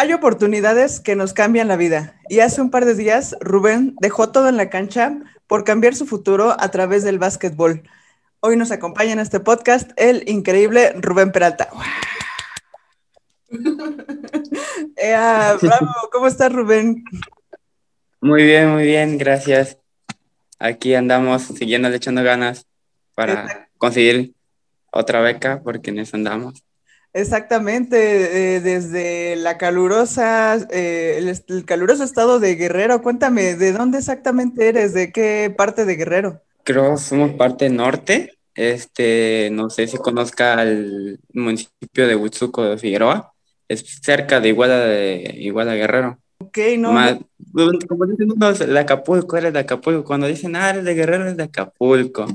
Hay oportunidades que nos cambian la vida y hace un par de días Rubén dejó todo en la cancha por cambiar su futuro a través del básquetbol. Hoy nos acompaña en este podcast el increíble Rubén Peralta. bravo, ¿cómo estás Rubén? Muy bien, muy bien, gracias. Aquí andamos siguiendo echando ganas para conseguir otra beca porque en eso andamos. Exactamente, eh, desde la calurosa, eh, el, caluroso estado de Guerrero. Cuéntame, ¿de dónde exactamente eres? ¿De qué parte de Guerrero? Creo que somos parte norte. Este, no sé si conozca el municipio de Huitzuco de Figueroa. Es cerca de Iguala de Iguala Guerrero. Ok, no. como dicen unos de Acapulco, eres de Acapulco. Cuando dicen, ah, eres de Guerrero, eres de Acapulco.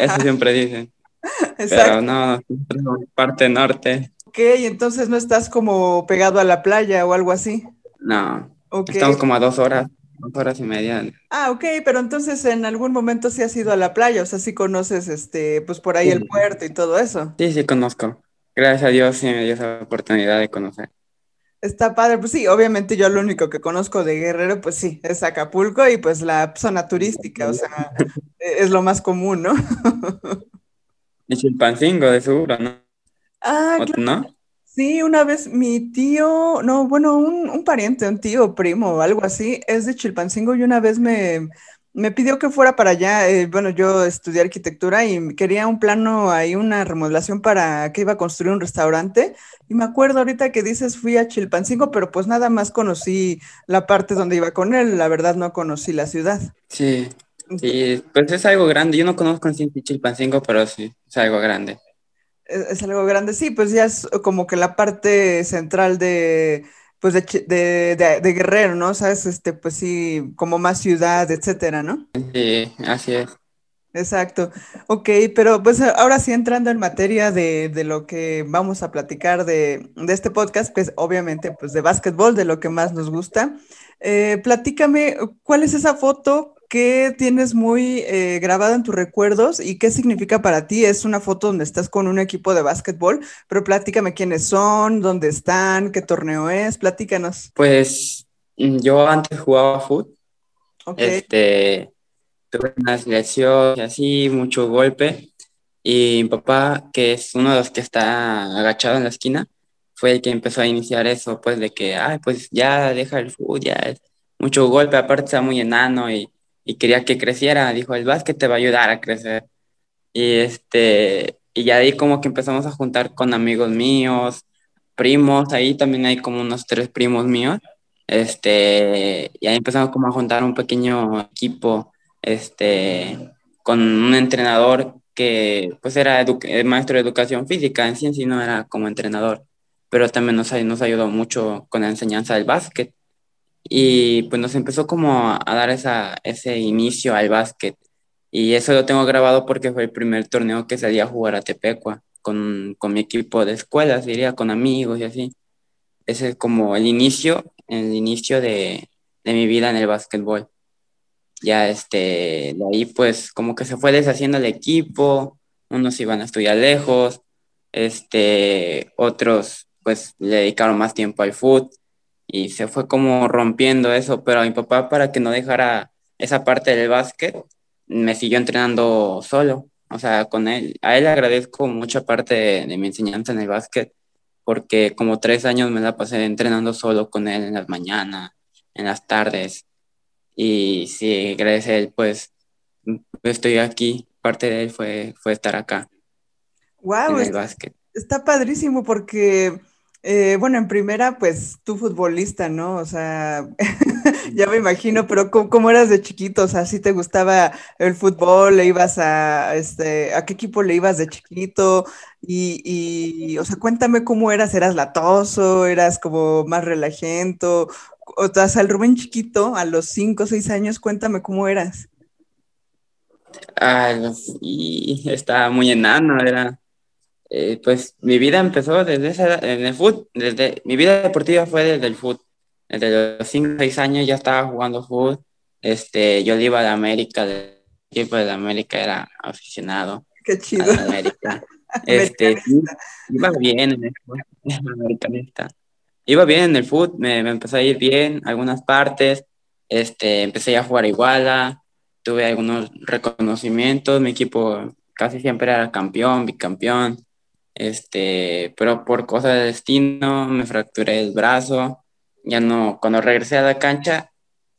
Eso siempre dicen. Pero no, parte norte. Ok, entonces no estás como pegado a la playa o algo así. No. Estamos como a dos horas, dos horas y media. Ah, ok, pero entonces en algún momento sí has ido a la playa, o sea, sí conoces este, pues por ahí el puerto y todo eso. Sí, sí conozco. Gracias a Dios sí me dio esa oportunidad de conocer. Está padre, pues sí, obviamente yo lo único que conozco de Guerrero, pues sí, es Acapulco y pues la zona turística, o sea, es lo más común, ¿no? Y Chilpancingo, de seguro, ¿no? Ah, claro. ¿No? Sí, una vez mi tío, no, bueno, un, pariente, un tío, primo o algo así, es de Chilpancingo y una vez me, me pidió que fuera para allá. Eh, bueno, yo estudié arquitectura y quería un plano ahí, una remodelación para que iba a construir un restaurante. Y me acuerdo ahorita que dices fui a Chilpancingo, pero pues nada más conocí la parte donde iba con él. La verdad no conocí la ciudad. Sí, sí, pues es algo grande. Yo no conozco en Chilpancingo, pero sí, es algo grande. Es, algo grande, sí, pues ya es como que la parte central de, pues de, de, Guerrero, ¿no? Sabes, este, pues sí, como más ciudad, etcétera, ¿no? Sí, así es. Exacto. Ok, pero pues ahora sí entrando en materia de, de lo que vamos a platicar de, de, este podcast, pues obviamente pues de básquetbol, de lo que más nos gusta. Eh, platícame, ¿cuál es esa foto ¿qué tienes muy eh, grabado en tus recuerdos y qué significa para ti? Es una foto donde estás con un equipo de básquetbol, pero platícame quiénes son, dónde están, qué torneo es, platícanos. Pues mm, yo antes jugaba fútbol. Este, tuve una lesión y así, mucho golpe. Y mi papá, que es uno de los que está agachado en la esquina, fue el que empezó a iniciar eso, pues de que, ay, pues ya deja el fútbol, ya es mucho golpe, aparte está muy enano y y quería que creciera. Dijo, el básquet te va a ayudar a crecer. Y, este, y ya ahí como que empezamos a juntar con amigos míos, primos, ahí también hay como unos tres primos míos. Este, y ahí empezamos como a juntar un pequeño equipo, este, con un entrenador que pues era maestro de educación física, en sí en sí no era como entrenador, pero también nos, nos ayudó mucho con la enseñanza del básquet y pues nos empezó como a dar esa, ese inicio al básquet. Y eso lo tengo grabado porque fue el primer torneo que salí a jugar a Tepecua con, con mi equipo de escuelas, diría, con amigos y así. Ese es como el inicio, el inicio de, de mi vida en el básquetbol. Ya este, de ahí pues como que se fue deshaciendo el equipo, unos iban a estudiar lejos, este, otros pues le dedicaron más tiempo al fútbol y se fue como rompiendo eso, pero a mi papá para que no dejara esa parte del básquet, me siguió entrenando solo, o sea, con él. A él le agradezco mucha parte de, mi enseñanza en el básquet, porque como tres años me la pasé entrenando solo con él en las mañanas, en las tardes, y sí, gracias a él, pues estoy aquí, parte de él fue, fue estar acá. Wow, en el básquet. Está padrísimo porque eh, bueno, en primera, pues tú futbolista, ¿no? O sea, ya me imagino, pero ¿cómo, eras de chiquito? O sea, ¿sí te gustaba el fútbol? ¿Le ibas a, este, a qué equipo le ibas de chiquito? Y, o sea, cuéntame cómo eras, ¿eras latoso? ¿Eras como más relajento? O sea, el Rubén chiquito, a los 5 o 6 años, cuéntame cómo eras. Ah, y estaba muy enano, era eh, pues mi vida empezó desde esa, en el fútbol, desde, mi vida deportiva fue desde el fútbol. Desde los 5 o 6 años ya estaba jugando fútbol. Este, yo le iba de América, del equipo de América era aficionado. Qué chido. América. Este, iba bien en el fútbol, americanista. iba bien en el fútbol, me, me, empezó a ir bien algunas partes, este, empecé a jugar iguala, tuve algunos reconocimientos, mi equipo casi siempre era campeón, bicampeón, este, pero por cosas de destino me fracturé el brazo, ya no, cuando regresé a la cancha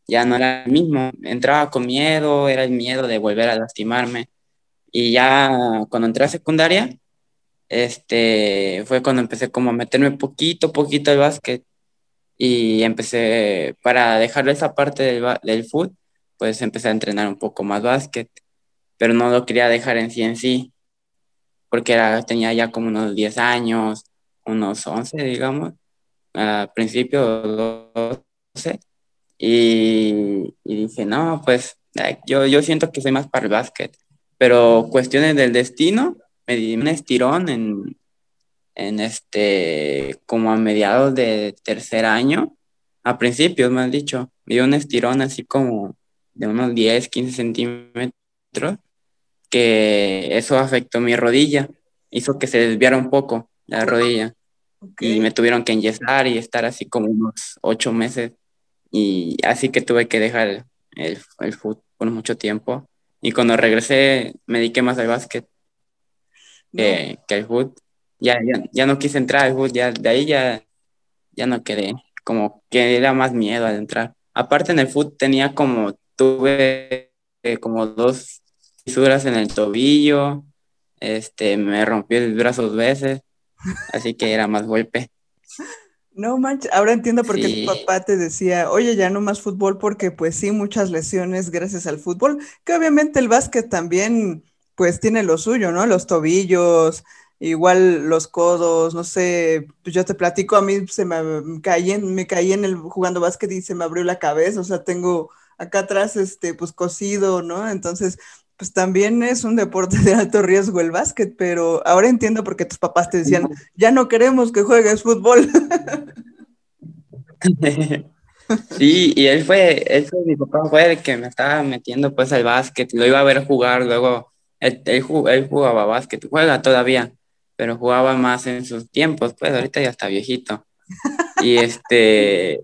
ya no era el mismo, entraba con miedo, era el miedo de volver a lastimarme. Y ya cuando entré a secundaria, este, fue cuando empecé como a meterme poquito, poquito al básquet y empecé, para dejar esa parte del, del fútbol, pues empecé a entrenar un poco más básquet, pero no lo quería dejar en sí en sí, porque era, tenía ya como unos 10 años, unos 11, digamos, al principio 12, y, y dije, no, pues yo, yo siento que soy más para el básquet, pero cuestiones del destino, me di un estirón en, en este, como a mediados de tercer año, a principios me han dicho, me dio un estirón así como de unos 10, 15 centímetros, que eso afectó mi rodilla, hizo que se desviara un poco la rodilla. Y me tuvieron que enyesar y estar así como unos ocho meses. Y así que tuve que dejar el, el fútbol por mucho tiempo. Y cuando regresé me dediqué más al básquet que, que al fútbol. Ya, ya, ya, no quise entrar al fútbol, ya de ahí ya, ya no quedé. Como que era más miedo al entrar. Aparte en el fútbol tenía como, tuve eh, como dos fisuras en el tobillo, este, me rompí el brazo dos veces, así que era más golpe. No manches, ahora entiendo por qué tu papá te decía, oye, ya no más fútbol, porque pues sí, muchas lesiones gracias al fútbol, que obviamente el básquet también pues tiene lo suyo, ¿no? Los tobillos, igual los codos, no sé, pues yo te platico, a mí se me caí en, me caí en el jugando básquet y se me abrió la cabeza, o sea, tengo acá atrás, este, pues cosido, ¿no? Entonces, pues también es un deporte de alto riesgo el básquet, pero ahora entiendo por qué tus papás te decían, ya no queremos que juegues fútbol. Sí, y él fue, él fue, mi papá fue el que me estaba metiendo pues al básquet, lo iba a ver jugar, luego él, él, jugaba básquet, juega todavía, pero jugaba más en sus tiempos, pues ahorita ya está viejito. Y este,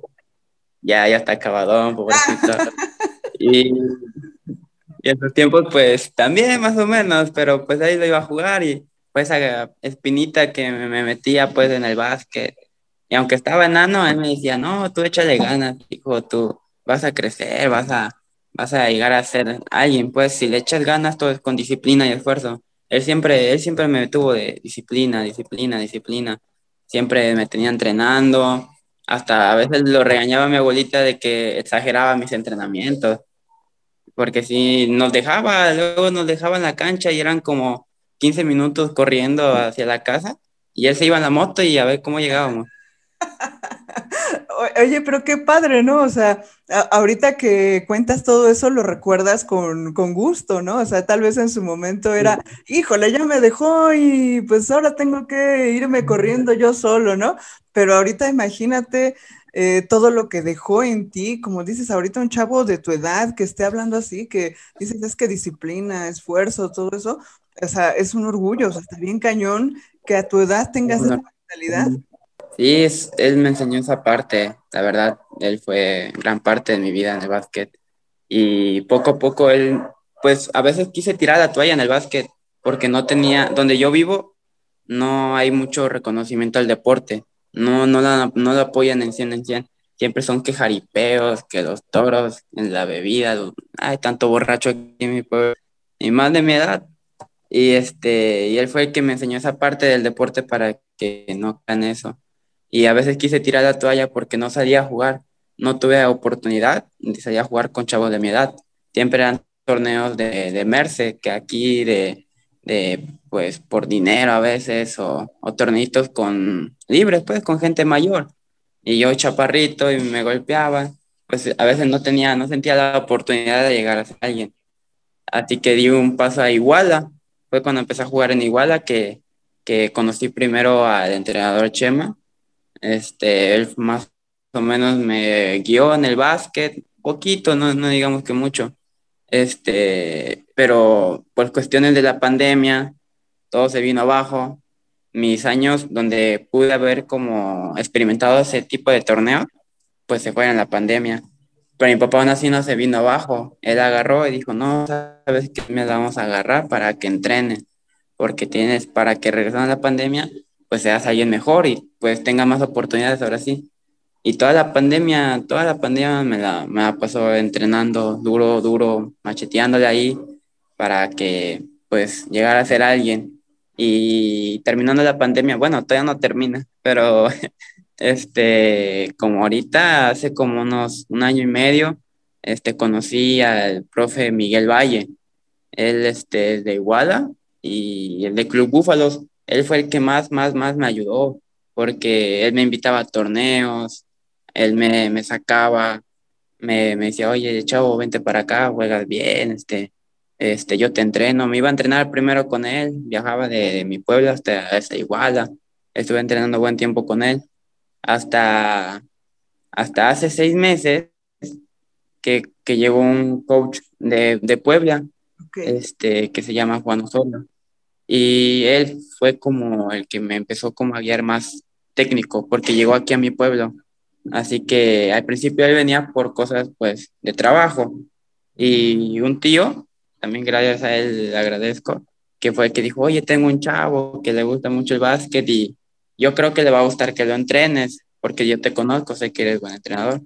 ya, ya está acabado, pobrecito. Y y en tiempos, pues también más o menos, pero pues ahí lo iba a jugar y pues esa espinita que me, metía pues en el básquet. Y aunque estaba enano, él me decía, no, tú échale ganas, hijo, tú vas a crecer, vas a, vas a llegar a ser alguien, pues si le echas ganas, todo es con disciplina y esfuerzo. Él siempre, él siempre me tuvo de disciplina, disciplina, disciplina. Siempre me tenía entrenando, hasta a veces lo regañaba mi abuelita de que exageraba mis entrenamientos porque si nos dejaba, luego nos dejaba en la cancha y eran como 15 minutos corriendo hacia la casa y él se iba en la moto y a ver cómo llegábamos. Oye, pero qué padre, ¿no? O sea, ahorita que cuentas todo eso lo recuerdas con, con, gusto, ¿no? O sea, tal vez en su momento era, híjole, ya me dejó y pues ahora tengo que irme corriendo yo solo, ¿no? Pero ahorita imagínate eh, todo lo que dejó en ti, como dices ahorita, un chavo de tu edad que esté hablando así, que dices es que disciplina, esfuerzo, todo eso, o sea, es un orgullo, o sea, está bien cañón que a tu edad tengas esa mentalidad. Sí, es, él me enseñó esa parte, la verdad, él fue gran parte de mi vida en el básquet. Y poco a poco él, pues a veces quise tirar la toalla en el básquet porque no tenía, donde yo vivo, no hay mucho reconocimiento al deporte no, no, la, no la apoyan en 100 en 100. Siempre son que jaripeos, que los toros en la bebida, hay tanto borracho aquí en mi pueblo, y más de mi edad. Y, este, y él fue el que me enseñó esa parte del deporte para que no hagan eso. Y a veces quise tirar la toalla porque no salía a jugar. No tuve oportunidad de salir a jugar con chavos de mi edad. Siempre eran torneos de, de Merce, que aquí de, de, pues, por dinero a veces, o, o tornitos con libres, pues, con gente mayor. Y yo chaparrito y me golpeaba, pues a veces no tenía, no sentía la oportunidad de llegar a ser alguien. Así que di un paso a Iguala, fue cuando empecé a jugar en Iguala que, que conocí primero al entrenador Chema. Este, él más o menos me guió en el básquet, poquito, no, no digamos que mucho. Este, pero por cuestiones de la pandemia, todo se vino abajo mis años donde pude haber como experimentado ese tipo de torneo, pues se fue en la pandemia. Pero mi papá aún así no se vino abajo. Él agarró y dijo, no, ¿sabes qué? Me vamos a agarrar para que entrene. Porque tienes, para que regresando a la pandemia, pues seas alguien mejor y pues tenga más oportunidades ahora sí. Y toda la pandemia, toda la pandemia me la, me la pasó entrenando duro, duro, macheteándole ahí para que pues llegara a ser alguien. Y terminando la pandemia, bueno, todavía no termina, pero este, como ahorita, hace como unos un año y medio, este, conocí al profe Miguel Valle. Él este, es de Iguala y el de Club Búfalos. Él fue el que más, más, más me ayudó porque él me invitaba a torneos, él me, me sacaba, me, me, decía, oye, chavo, vente para acá, juegas bien, este, este, yo te entreno. Me iba a entrenar primero con él, viajaba de, mi pueblo hasta, hasta Iguala, estuve entrenando buen tiempo con él, hasta, hasta hace seis meses que, que llegó un coach de, de Puebla, este, que se llama Juan Osorio. Y él fue como el que me empezó como a guiar más técnico, porque llegó aquí a mi pueblo. Así que al principio él venía por cosas pues de trabajo. Y un tío, también gracias a él le agradezco, que fue el que dijo, oye, tengo un chavo que le gusta mucho el básquet y yo creo que le va a gustar que lo entrenes, porque yo te conozco, sé que eres buen entrenador.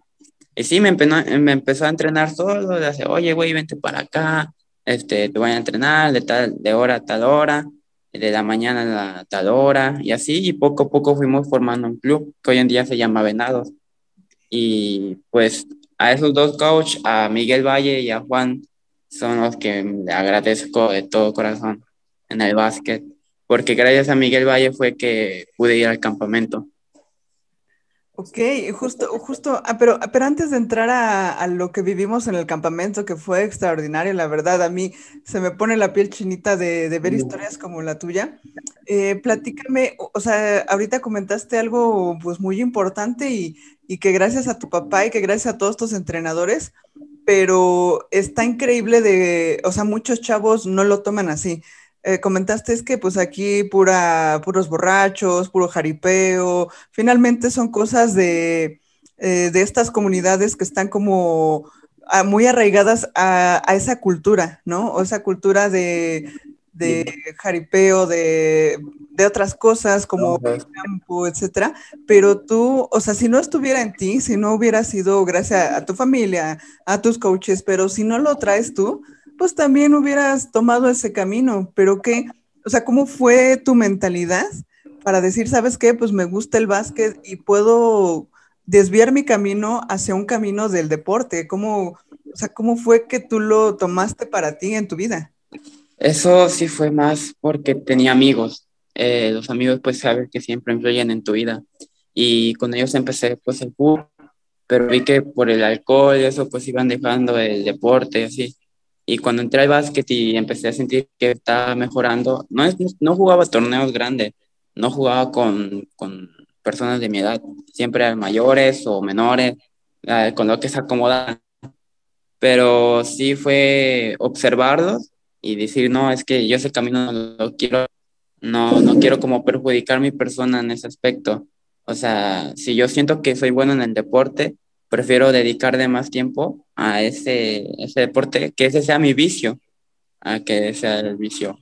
Y sí, me, me empezó a entrenar solo, le hace, oye, güey, vente para acá, este, te voy a entrenar de, tal, de hora a tal hora, de la mañana a tal hora, y así, y poco a poco fuimos formando un club que hoy en día se llama Venados. Y pues a esos dos coaches, a Miguel Valle y a Juan, son los que le agradezco de todo corazón en el básquet, porque gracias a Miguel Valle fue que pude ir al campamento. Ok, justo, justo, ah, pero, pero antes de entrar a, lo que vivimos en el campamento, que fue extraordinario, la verdad, a mí se me pone la piel chinita de, de ver historias como la tuya. Eh, platícame, o sea, ahorita comentaste algo pues muy importante y, y que gracias a tu papá y que gracias a todos tus entrenadores, pero está increíble de, o sea, muchos chavos no lo toman así. Eh, comentaste es que pues aquí pura, puros borrachos, puro jaripeo, finalmente son cosas de, eh, de estas comunidades que están como ah, muy arraigadas a, esa cultura, ¿no? O esa cultura de, jaripeo, de, otras cosas como el campo, etcétera. Pero tú, o sea, si no estuviera en ti, si no hubiera sido gracias a tu familia, a tus coaches, pero si no lo traes tú, pues también hubieras tomado ese camino, pero ¿qué? O sea, ¿cómo fue tu mentalidad para decir, sabes qué? Pues me gusta el básquet y puedo desviar mi camino hacia un camino del deporte. ¿Cómo, o sea, ¿cómo fue que tú lo tomaste para ti en tu vida? Eso sí fue más porque tenía amigos. Eh, los amigos, pues, saben que siempre influyen en tu vida. Y con ellos empecé, pues, el fútbol, pero vi que por el alcohol y eso, pues, iban dejando el deporte y así. Y cuando entré al básquet y empecé a sentir que estaba mejorando, no, es, no jugaba torneos grandes, no jugaba con, con personas de mi edad, siempre eran mayores o menores, con lo que se acomodan. Pero sí fue observarlos y decir, no, es que yo ese camino no lo quiero, no, no quiero como perjudicar mi persona en ese aspecto. O sea, si yo siento que soy bueno en el deporte, prefiero dedicarle más tiempo a ese, ese deporte, que ese sea mi vicio, a que sea el vicio.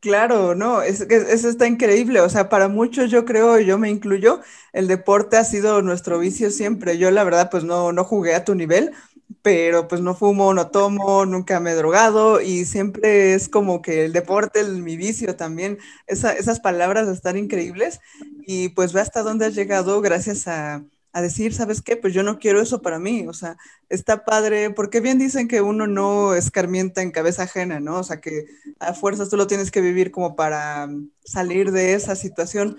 Claro, no, es eso está increíble. O sea, para muchos, yo creo, yo me incluyo, el deporte ha sido nuestro vicio siempre. Yo, la verdad, pues no, no jugué a tu nivel, pero pues no fumo, no tomo, nunca me he drogado y siempre es como que el deporte es mi vicio también. esas palabras están increíbles y pues ve hasta dónde has llegado gracias a, a decir, ¿sabes qué? Pues yo no quiero eso para mí, o sea, está padre, porque bien dicen que uno no escarmienta en cabeza ajena, ¿no? O sea, que a fuerzas tú lo tienes que vivir como para mm, salir de esa situación,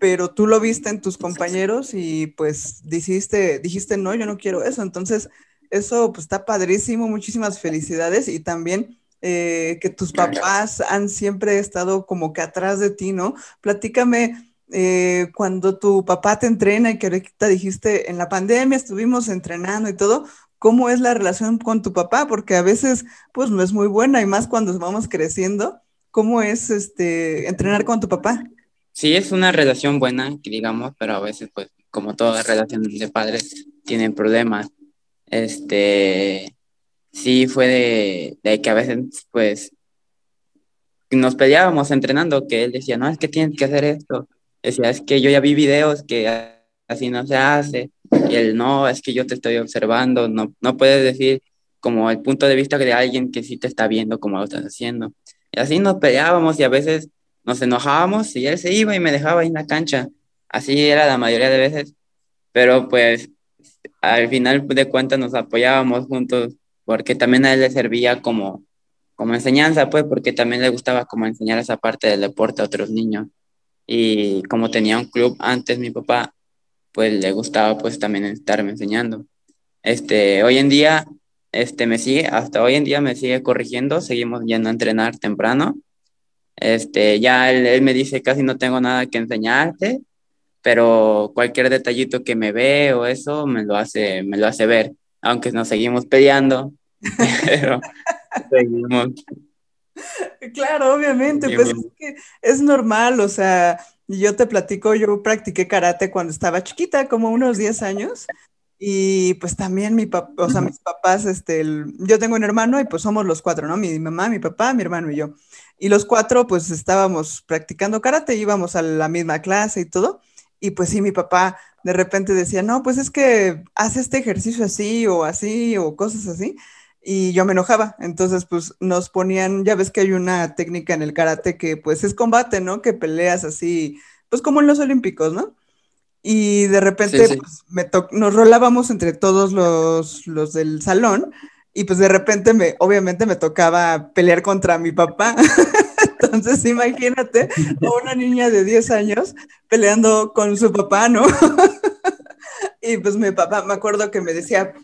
pero tú lo viste en tus compañeros y pues dijiste, dijiste, no, yo no quiero eso, entonces eso pues está padrísimo, muchísimas felicidades y también eh, que tus papás han siempre estado como que atrás de ti, ¿no? Platícame eh, cuando tu papá te entrena y que ahorita dijiste, en la pandemia estuvimos entrenando y todo, ¿cómo es la relación con tu papá? Porque a veces, pues no es muy buena y más cuando vamos creciendo. ¿Cómo es este entrenar con tu papá? Sí, es una relación buena, digamos, pero a veces, pues, como toda relación de padres, tienen problemas. Este, sí fue de, de que a veces, pues, nos peleábamos entrenando, que él decía, no, es que tienes que hacer esto. Decía, es que yo ya vi videos que así no se hace. Y él, no, es que yo te estoy observando. No, no puedes decir como el punto de vista de alguien que sí te está viendo como lo estás haciendo. Y así nos peleábamos y a veces nos enojábamos y él se iba y me dejaba ahí en la cancha. Así era la mayoría de veces. Pero pues al final de cuentas nos apoyábamos juntos porque también a él le servía como como enseñanza, pues, porque también le gustaba como enseñar esa parte del deporte a otros niños. Y como tenía un club antes mi papá, pues le gustaba pues también estarme enseñando. Este, hoy en día, este, me sigue, hasta hoy en día me sigue corrigiendo, seguimos yendo a entrenar temprano. Este, ya él, él me dice casi no tengo nada que enseñarte, pero cualquier detallito que me ve o eso me lo hace, me lo hace ver, aunque nos seguimos peleando, pero Claro, obviamente, pues es que es normal, o sea, yo te platico, yo practiqué karate cuando estaba chiquita, como unos 10 años, y pues también mi papá, o sea, mis papás, este, yo tengo un hermano y pues somos los cuatro, ¿no? Mi mamá, mi papá, mi hermano y yo. Y los cuatro pues estábamos practicando karate, íbamos a la misma clase y todo. Y pues sí, mi papá de repente decía, no, pues es que hace este ejercicio así o así o cosas así y yo me enojaba. Entonces, pues nos ponían, ya ves que hay una técnica en el karate que pues es combate, ¿no? Que peleas así, pues como en los olímpicos, ¿no? Y de repente Pues, me nos rolábamos entre todos los, los del salón y pues de repente me, obviamente me tocaba pelear contra mi papá. Entonces, imagínate una niña de 10 años peleando con su papá, ¿no? y pues mi papá, me acuerdo que me decía,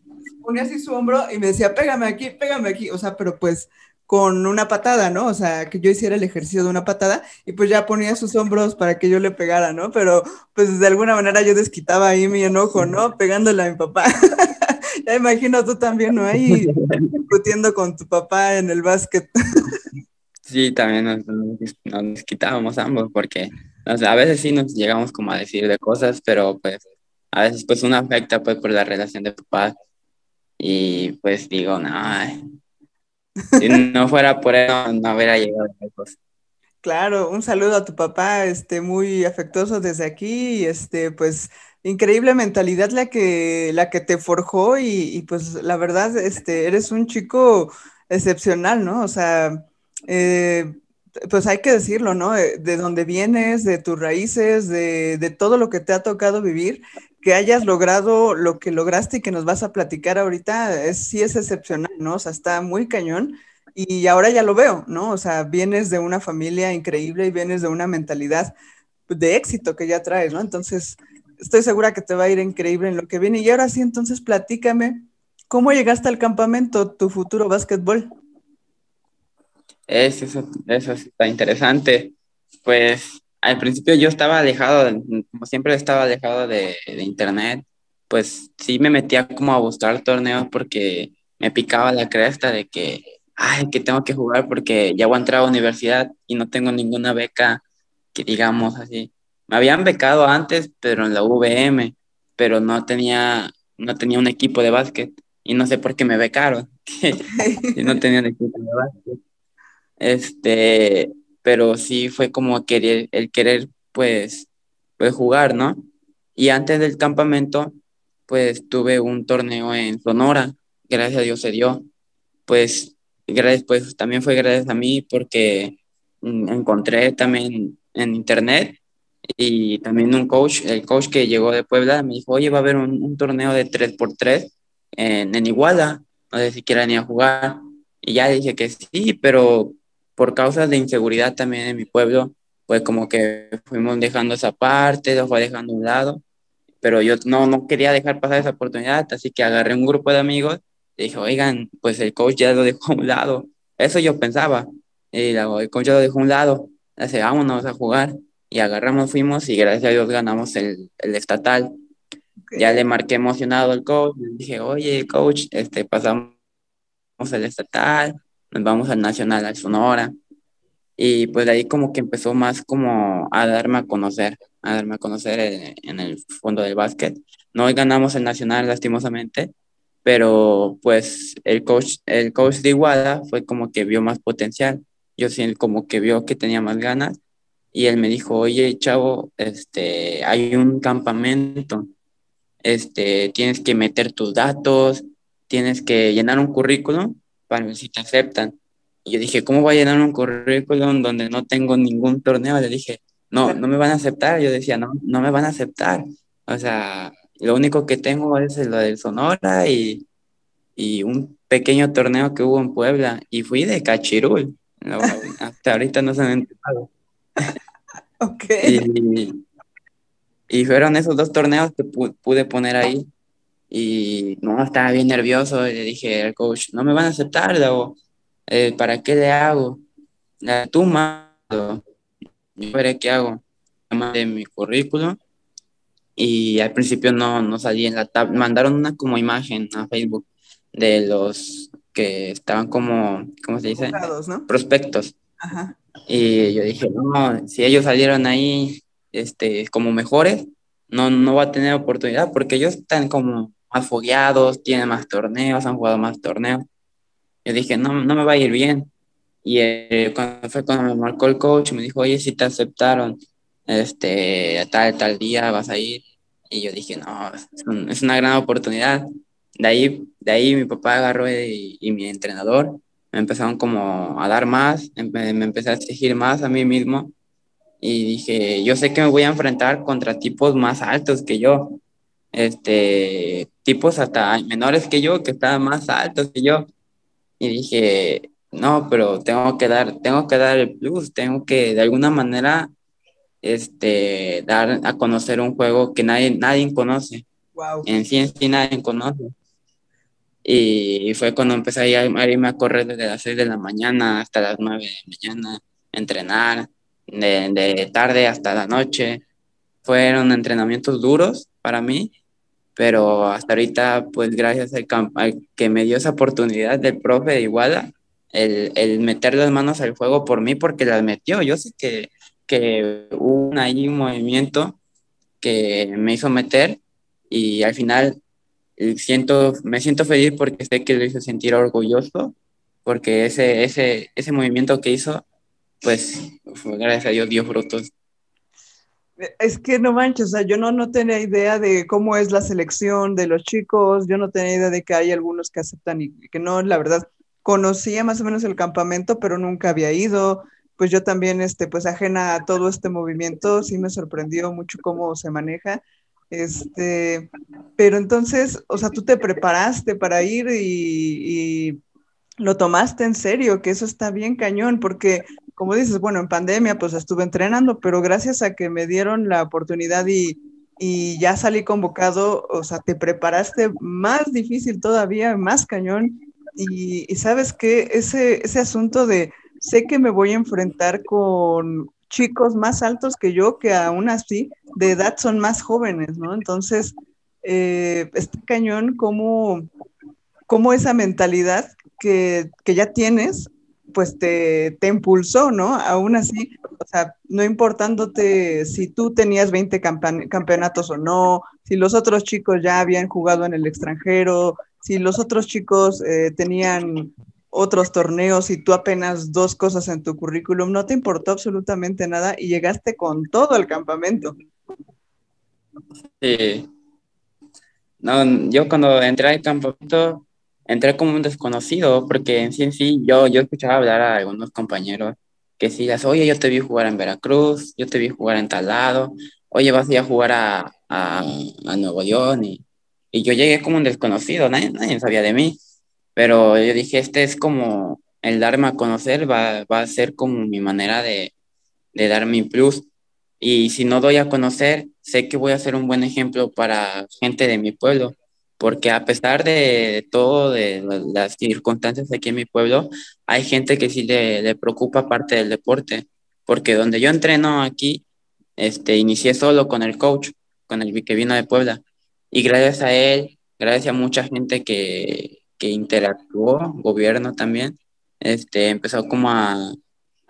ponía así su hombro y me decía, pégame aquí, pégame aquí, o sea, pero pues con una patada, ¿no? O sea, que yo hiciera el ejercicio de una patada y pues ya ponía sus hombros para que yo le pegara, ¿no? Pero pues de alguna manera yo desquitaba ahí mi enojo, ¿no? Pegándole a mi papá. ya imagino tú también, ¿no? Ahí discutiendo con tu papá en el básquet. sí, también nos, nos, desquitábamos ambos porque o sea, a veces sí nos llegamos como a decir de cosas, pero pues a veces pues uno afecta pues por la relación de papá y pues digo, no, si no fuera por eso, no hubiera llegado a lejos. Claro, un saludo a tu papá, este, muy afectuoso desde aquí, y este, pues, increíble mentalidad la que, la que te forjó, y, pues, la verdad, este, eres un chico excepcional, ¿no? O sea, eh, pues hay que decirlo, ¿no? De, de dónde vienes, de tus raíces, de, de, todo lo que te ha tocado vivir, que hayas logrado lo que lograste y que nos vas a platicar ahorita, es, sí es excepcional, ¿no? O sea, está muy cañón y ahora ya lo veo, ¿no? O sea, vienes de una familia increíble y vienes de una mentalidad de éxito que ya traes, ¿no? Entonces, estoy segura que te va a ir increíble en lo que viene. Y ahora sí, entonces platícame, ¿cómo llegaste al campamento, tu futuro básquetbol? Eso, eso, eso está interesante. Pues al principio yo estaba alejado, como siempre estaba alejado de, de, internet, pues sí me metía como a buscar torneos porque me picaba la cresta de que, ay, que tengo que jugar porque ya voy a entrar a universidad y no tengo ninguna beca que digamos así. Me habían becado antes, pero en la VM, pero no tenía, no tenía un equipo de básquet y no sé por qué me becaron, y no tenía un equipo de básquet. Este, pero sí fue como querer, el querer, pues, pues jugar, ¿no? Y antes del campamento, pues tuve un torneo en Sonora, gracias a Dios se dio, pues, gracias, pues también fue gracias a mí porque encontré también en internet y también un coach, el coach que llegó de Puebla, me dijo, oye, va a haber un, torneo de 3x3 en, en Iguala, no sé si quieran ir a jugar. Y ya dije que sí, pero por causas de inseguridad también en mi pueblo, pues como que fuimos dejando esa parte, lo fue dejando a un lado, pero yo no, no quería dejar pasar esa oportunidad, así que agarré un grupo de amigos y dije, oigan, pues el coach ya lo dejó a un lado. Eso yo pensaba. Y el coach ya lo dejó a un lado. Así, vámonos a jugar. Y agarramos, fuimos y gracias a Dios ganamos el, el estatal. Ya le marqué emocionado al coach. Le dije, oye, coach, este, pasamos el estatal nos vamos al Nacional, al Sonora. Y pues de ahí como que empezó más como a darme a conocer, a darme a conocer en, en el fondo del básquet. No ganamos el nacional lastimosamente, pero pues el coach, el coach de Iguala fue como que vio más potencial. Yo sí como que vio que tenía más ganas y él me dijo, oye, chavo, este, hay un campamento, este, tienes que meter tus datos, tienes que llenar un currículum para ver si te aceptan. Y yo dije, ¿cómo voy a llenar un currículum donde no tengo ningún torneo? Le dije, no, no me van a aceptar. Yo decía, no, no me van a aceptar. O sea, lo único que tengo es lo del Sonora y, y un pequeño torneo que hubo en Puebla. Y fui de Cachirul. Hasta ahorita no se han enterado. Ok. Y, fueron esos dos torneos que pude poner ahí. Y no, estaba bien nervioso. Y le dije al coach, no me van a aceptar, luego, eh, ¿para qué le hago? La tú yo veré qué hago. De mi currículum y al principio no, no salí en la tab. Mandaron una como imagen a Facebook de los que estaban como, ¿cómo se dice? Prospectos. Ajá. Y yo dije, no, si ellos salieron ahí este, como mejores, no, no va a tener oportunidad porque ellos están como más fogueados, tienen más torneos, han jugado más torneos. Yo dije, no, no me va a ir bien. Y eh, cuando fue cuando me marcó el coach, me dijo, oye, si te aceptaron, este, tal, tal día vas a ir. Y yo dije, no, es, una gran oportunidad. De ahí, de ahí mi papá agarró y, mi entrenador me empezaron como a dar más, me, empecé a exigir más a mí mismo y dije, yo sé que me voy a enfrentar contra tipos más altos que yo, este, tipos hasta menores que yo, que estaban más altos que yo. Y dije, no, pero tengo que dar, tengo que dar el plus, tengo que de alguna manera este, dar a conocer un juego que nadie, nadie conoce. En sí en sí nadie conoce. Y fue cuando empecé a, irme a correr desde las 6 de la mañana hasta las 9 de la mañana, entrenar de, de tarde hasta la noche. Fueron entrenamientos duros para mí, pero hasta ahorita, pues gracias al, que me dio esa oportunidad del profe de Iguala, el, el, meter las manos al fuego por mí, porque las metió. Yo sé que, que hubo ahí un movimiento que me hizo meter y al final siento, me siento feliz porque sé que lo hizo sentir orgulloso, porque ese, ese, ese movimiento que hizo, pues, gracias a Dios dio frutos. Es que no manches, o sea, yo no, no tenía idea de cómo es la selección de los chicos, yo no tenía idea de que hay algunos que aceptan y que no, la verdad, conocía más o menos el campamento, pero nunca había ido, pues yo también, este, pues ajena a todo este movimiento, sí me sorprendió mucho cómo se maneja, este, pero entonces, o sea, tú te preparaste para ir y, lo tomaste en serio, que eso está bien cañón, porque como dices, bueno, en pandemia pues estuve entrenando, pero gracias a que me dieron la oportunidad y, ya salí convocado, o sea, te preparaste más difícil todavía, más cañón. Y, y sabes que ese, ese asunto de sé que me voy a enfrentar con chicos más altos que yo, que aún así de edad son más jóvenes, ¿no? Entonces, eh, está cañón como, como esa mentalidad que, ya tienes, pues te, te, impulsó, ¿no? Aún así, o sea, no importándote si tú tenías 20 campeonatos o no, si los otros chicos ya habían jugado en el extranjero, si los otros chicos eh, tenían otros torneos y tú apenas dos cosas en tu currículum, no te importó absolutamente nada y llegaste con todo al campamento. Sí. No, yo cuando entré al campamento entré como un desconocido, porque en sí en sí yo, yo escuchaba hablar a algunos compañeros que las, oye, yo te vi jugar en Veracruz, yo te vi jugar en tal lado, oye, vas a ir a jugar a, a, Nuevo León, y, y, yo llegué como un desconocido, nadie, nadie sabía de mí. Pero yo dije, este es como el darme a conocer, va, va a ser como mi manera de, de dar mi plus. Y si no doy a conocer, sé que voy a ser un buen ejemplo para gente de mi pueblo, porque a pesar de todo, de las circunstancias aquí en mi pueblo, hay gente que sí le, le preocupa parte del deporte, porque donde yo entreno aquí, este, inicié solo con el coach, con el que vino de Puebla, y gracias a él, gracias a mucha gente que, que interactuó, gobierno también, este, empezó como a,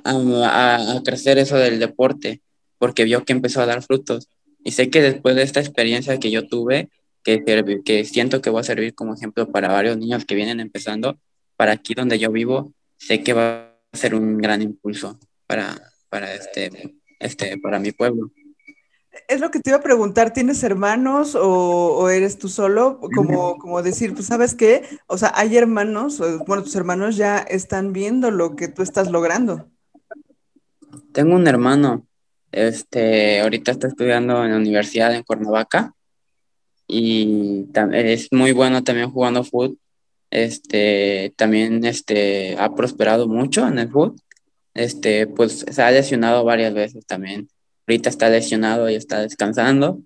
a, crecer eso del deporte, porque vio que empezó a dar frutos. Y sé que después de esta experiencia que yo tuve, que, que siento que va a servir como ejemplo para varios niños que vienen empezando, para aquí donde yo vivo, sé que va a ser un gran impulso para, para, este, este, para mi pueblo. Es lo que te iba a preguntar, ¿tienes hermanos o, eres tú solo? Como, como decir, pues sabes qué, o sea, hay hermanos, bueno, tus hermanos ya están viendo lo que tú estás logrando. Tengo un hermano, este, ahorita está estudiando en la universidad en Cuernavaca y es muy bueno también jugando fútbol. Este, también este, ha prosperado mucho en el fútbol. Este, pues se ha lesionado varias veces también ahorita está lesionado y está descansando,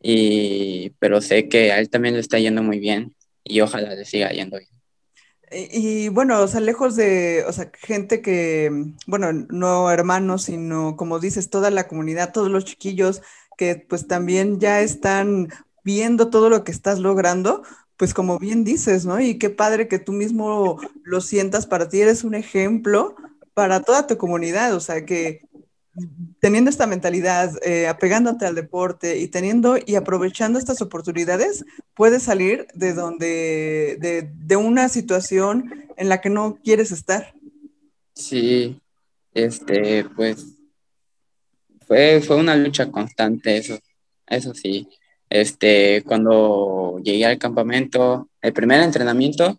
y, pero sé que a él también le está yendo muy bien y ojalá le siga yendo bien. Y, bueno, o sea, lejos de, o sea, gente que, bueno, no hermanos, sino como dices, toda la comunidad, todos los chiquillos que pues también ya están viendo todo lo que estás logrando, pues como bien dices, ¿no? Y qué padre que tú mismo lo sientas para ti, eres un ejemplo para toda tu comunidad, o sea, que, teniendo esta mentalidad, eh, apegándote al deporte y teniendo y aprovechando estas oportunidades, puedes salir de donde, de, una situación en la que no quieres estar. Sí, este, pues fue, fue una lucha constante, eso, eso sí. Este, cuando llegué al campamento, el primer entrenamiento,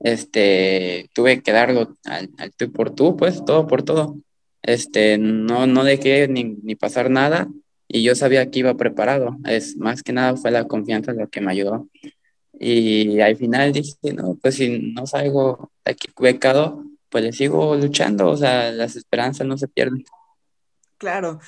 este, tuve que darlo al, al tú por tú, pues todo por todo este, no, no dejé ni, ni, pasar nada y yo sabía que iba preparado. Es, más que nada fue la confianza lo que me ayudó. Y al final dije, no, pues si no salgo de aquí becado, pues le sigo luchando, o sea, las esperanzas no se pierden. Claro.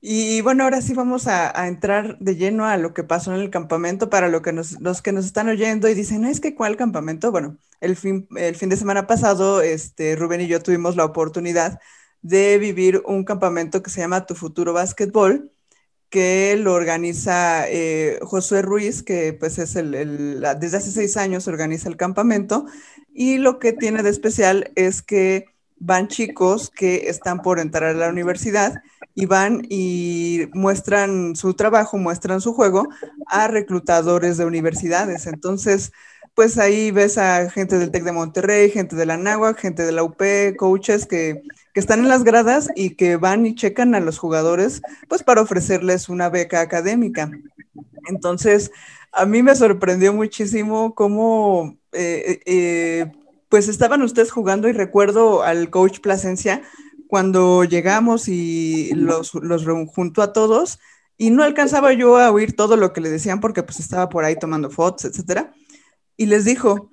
Y bueno, ahora sí vamos a, entrar de lleno a lo que pasó en el campamento para lo que nos, los que nos están oyendo y dicen, es que cuál campamento. Bueno, el fin, el fin de semana pasado, este, Rubén y yo tuvimos la oportunidad de vivir un campamento que se llama Tu Futuro Básquetbol, que lo organiza eh, Josué Ruiz, que pues es el, desde hace seis años organiza el campamento, y lo que tiene de especial es que van chicos que están por entrar a la universidad y van y muestran su trabajo, muestran su juego a reclutadores de universidades. Entonces, pues ahí ves a gente del TEC de Monterrey, gente de la NAWAC, gente de la UP, coaches que que están en las gradas y que van y checan a los jugadores, pues para ofrecerles una beca académica. Entonces, a mí me sorprendió muchísimo cómo, eh, eh, pues estaban ustedes jugando y recuerdo al coach Plasencia cuando llegamos y los, los junto a todos y no alcanzaba yo a oír todo lo que le decían porque pues estaba por ahí tomando fotos, etcétera. Y les dijo,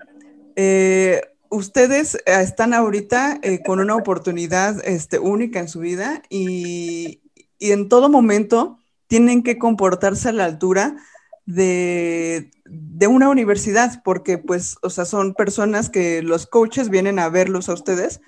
eh, ustedes eh, están ahorita eh, con una oportunidad este, única en su vida y, en todo momento tienen que comportarse a la altura de, una universidad, porque pues, o sea, son personas que los coaches vienen a verlos a ustedes,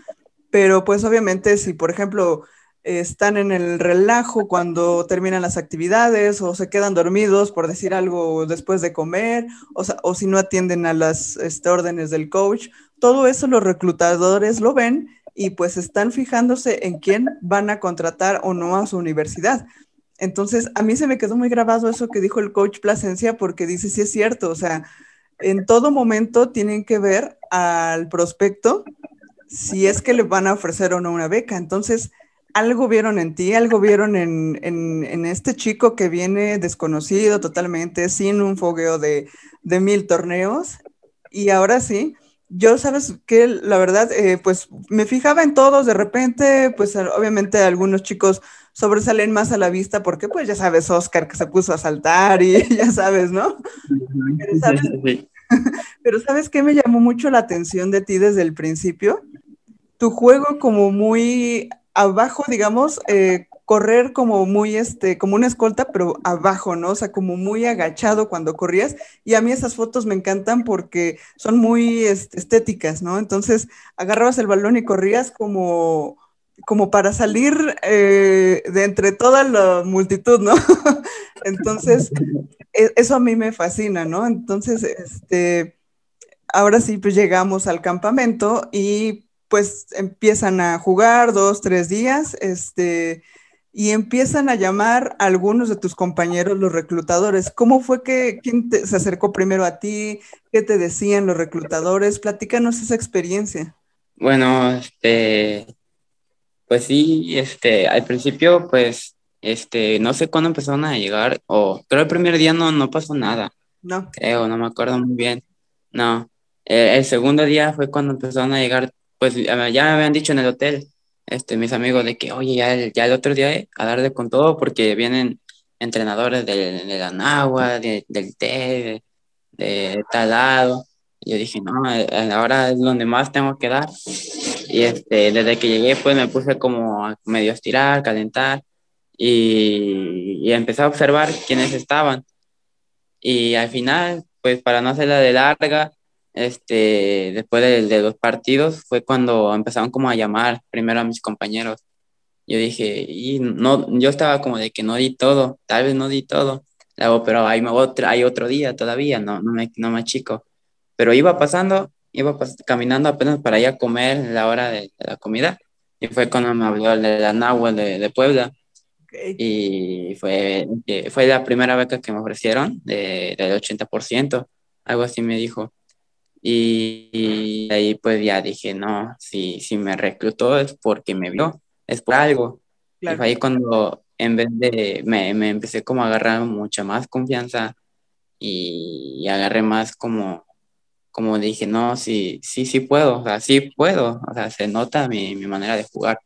pero pues obviamente si, por ejemplo, están en el relajo cuando terminan las actividades o se quedan dormidos por decir algo después de comer o, o si no atienden a las este, órdenes del coach todo eso los reclutadores lo ven y pues están fijándose en quién van a contratar o no a su universidad. Entonces, a mí se me quedó muy grabado eso que dijo el coach Plasencia porque dice, sí es cierto, o sea, en todo momento tienen que ver al prospecto si es que le van a ofrecer o no una beca. Entonces, algo vieron en ti, algo vieron en, en, este chico que viene desconocido totalmente, sin un fogueo de, de mil torneos. Y ahora sí, yo, sabes que la verdad, eh, pues me fijaba en todos, de repente, pues obviamente algunos chicos sobresalen más a la vista porque, pues ya sabes, Oscar que se puso a saltar y ya sabes, ¿no? Pero sabes, pero sabes qué me llamó mucho la atención de ti desde el principio? Tu juego como muy abajo, digamos, eh, correr como muy, este, como una escolta, pero abajo, ¿no? O sea, como muy agachado cuando corrías. Y a mí esas fotos me encantan porque son muy este, estéticas, ¿no? Entonces, agarrabas el balón y corrías como, como para salir eh, de entre toda la multitud, ¿no? Entonces, e, eso a mí me fascina, ¿no? Entonces, este, ahora sí, pues llegamos al campamento y pues empiezan a jugar dos, tres días, este, y empiezan a llamar a algunos de tus compañeros los reclutadores. ¿Cómo fue que quién se acercó primero a ti? ¿Qué te decían los reclutadores? Platícanos esa experiencia. Bueno, este, pues sí, este, al principio, pues, este, no sé cuándo empezaron a llegar, o creo el primer día no, no pasó nada. No. Creo, no me acuerdo muy bien. No. el segundo día fue cuando empezaron a llegar, pues ya me habían dicho en el hotel, este, mis amigos de que, oye, ya el, ya el otro día eh, a darle con todo porque vienen entrenadores de, de la Nagua, del T, de, tal lado. Y yo dije, no, eh, ahora es donde más tengo que dar. Y este, desde que llegué, pues me puse como a medio estirar, calentar y, y empecé a observar quiénes estaban. Y al final, pues para no hacerla de larga, este, después de, de, los partidos fue cuando empezaron como a llamar primero a mis compañeros. Yo dije, y no, yo estaba como de que no di todo, tal vez no di todo, pero hay otro, hay otro día todavía, no, no, me, no me chico. Pero iba pasando, iba caminando apenas para ir a comer la hora de, la comida, y fue cuando me habló de la Nahua de, de Puebla. Y fue, fue la primera beca que me ofrecieron de, del 80%, algo así me dijo. Y, ahí pues ya dije, no, si, si me reclutó es porque me vio, es por algo. Y fue ahí cuando en vez de, me, me, empecé como a agarrar mucha más confianza y, y, agarré más como, como dije, no, sí, sí, sí puedo, o sea, sí puedo, o sea, se nota mi, mi manera de jugar.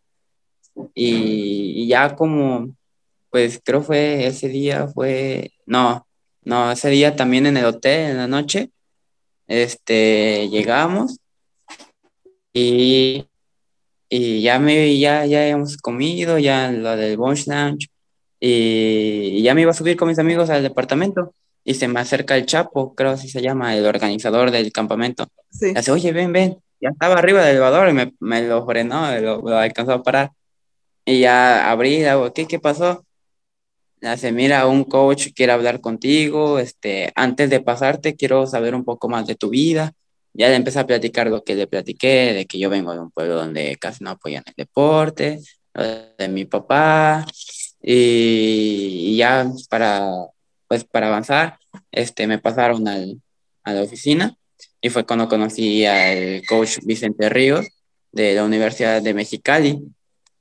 Y, y, ya como, pues creo fue ese día, fue, no, no, ese día también en el hotel, en la noche, este, llegamos y, y ya me, ya, ya hemos comido, ya lo del Bunch Lounge, y, ya me iba a subir con mis amigos al departamento y se me acerca el Chapo, creo así se llama, el organizador del campamento. Sí. Dice, oye, ven, ven. Ya estaba arriba del elevador y me, me lo frenó, lo, lo, alcanzó a parar. Y ya abrí, ¿qué, qué pasó? hace, mira, un coach quiere hablar contigo, este, antes de pasarte quiero saber un poco más de tu vida. Ya le empecé a platicar lo que le platiqué, de que yo vengo de un pueblo donde casi no apoyan el deporte, de mi papá, y, ya para, pues para avanzar, este, me pasaron al, a la oficina y fue cuando conocí al coach Vicente Ríos de la Universidad de Mexicali.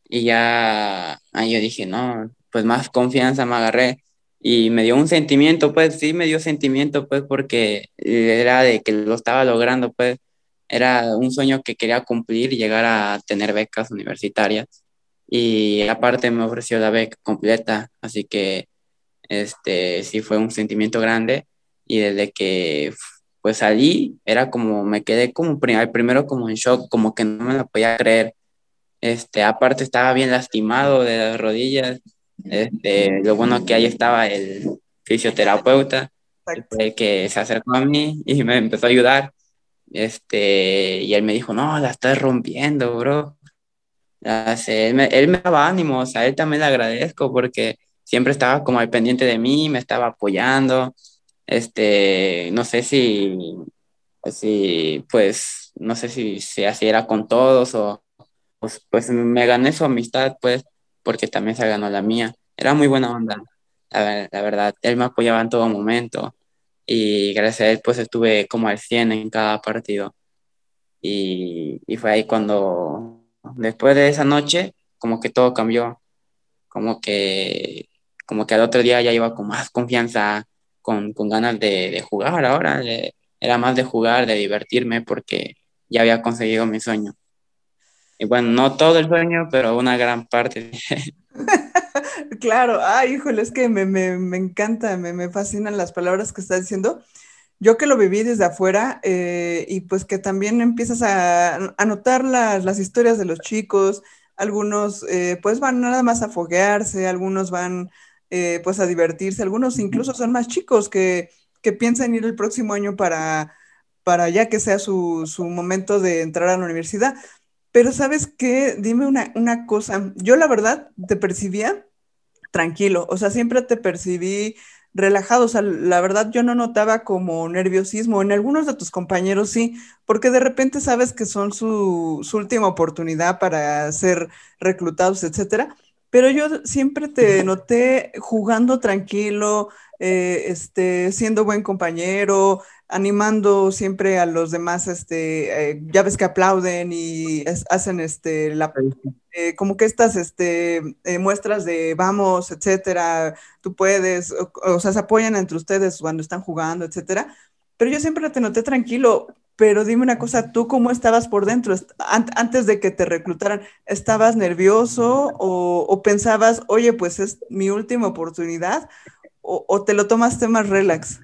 Y ya ahí yo dije, no, pues más confianza me agarré y me dio un sentimiento, pues sí me dio sentimiento, pues porque era de que lo estaba logrando, pues. Era un sueño que quería cumplir llegar a tener becas universitarias. Y aparte me ofreció la beca completa, así que este sí fue un sentimiento grande y desde que pues salí era como me quedé como primero como en shock, como que no me lo podía creer. Este, aparte estaba bien lastimado de las rodillas este, lo bueno que ahí estaba el fisioterapeuta, que se acercó a mí y me empezó a ayudar. Este, y él me dijo, no, la estás rompiendo, bro. Él me, él me daba ánimos, a él también le agradezco porque siempre estaba como al pendiente de mí, me estaba apoyando. Este, no sé si, si pues, no sé si, si así era con todos o, pues, pues me gané su amistad, pues, porque también se ganó la mía. Era muy buena onda, la, verdad. Él me apoyaba en todo momento y gracias a él pues estuve como al 100 en cada partido. Y, y fue ahí cuando, después de esa noche, como que todo cambió. Como que, como que al otro día ya iba con más confianza, con, con ganas de, de, jugar ahora. era más de jugar, de divertirme, porque ya había conseguido mi sueño. Y bueno, no todo el sueño, pero una gran parte. claro, ay, híjole, es que me, me, me encanta, me, me, fascinan las palabras que estás diciendo. Yo que lo viví desde afuera eh, y pues que también empiezas a, a notar las, las, historias de los chicos, algunos eh, pues van nada más a foguearse, algunos van eh, pues a divertirse, algunos incluso son más chicos que, que piensan ir el próximo año para, para ya que sea su, su momento de entrar a la universidad. Pero sabes qué, dime una, una cosa, yo la verdad te percibía tranquilo, o sea, siempre te percibí relajado. O sea, la verdad yo no notaba como nerviosismo. En algunos de tus compañeros sí, porque de repente sabes que son su, su última oportunidad para ser reclutados, etcétera. Pero yo siempre te noté jugando tranquilo, eh, este, siendo buen compañero, animando siempre a los demás, este, eh, ya ves que aplauden y hacen este, la, eh, como que estas este, muestras de vamos, etcétera, tú puedes, o, sea, se apoyan entre ustedes cuando están jugando, etcétera. Pero yo siempre te noté tranquilo, pero dime una cosa, ¿tú cómo estabas por dentro? Antes de que te reclutaran, ¿estabas nervioso o, o pensabas, oye, pues es mi última oportunidad? o, te lo tomaste más relax?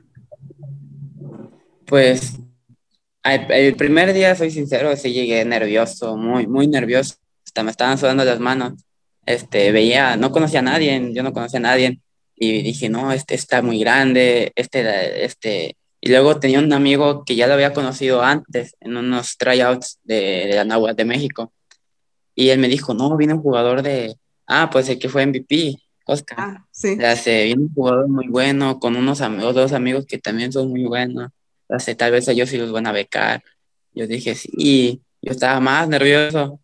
Pues el primer día, soy sincero, sí llegué nervioso, muy, muy nervioso. Hasta me estaban sudando las manos. Este, veía, no conocía a nadie, yo no conocía a nadie. Y dije, no, este está muy grande, este, este. Y luego tenía un amigo que ya lo había conocido antes en unos tryouts de, de la Nahua de México. Y él me dijo, no, viene un jugador de, ah, pues el que fue MVP. Oscar. Ah, sí. Hace, viene un jugador muy bueno, con unos amigos, dos amigos que también son muy buenos. Hace, tal vez ellos sí los van a becar. Yo dije, sí, yo estaba más nervioso.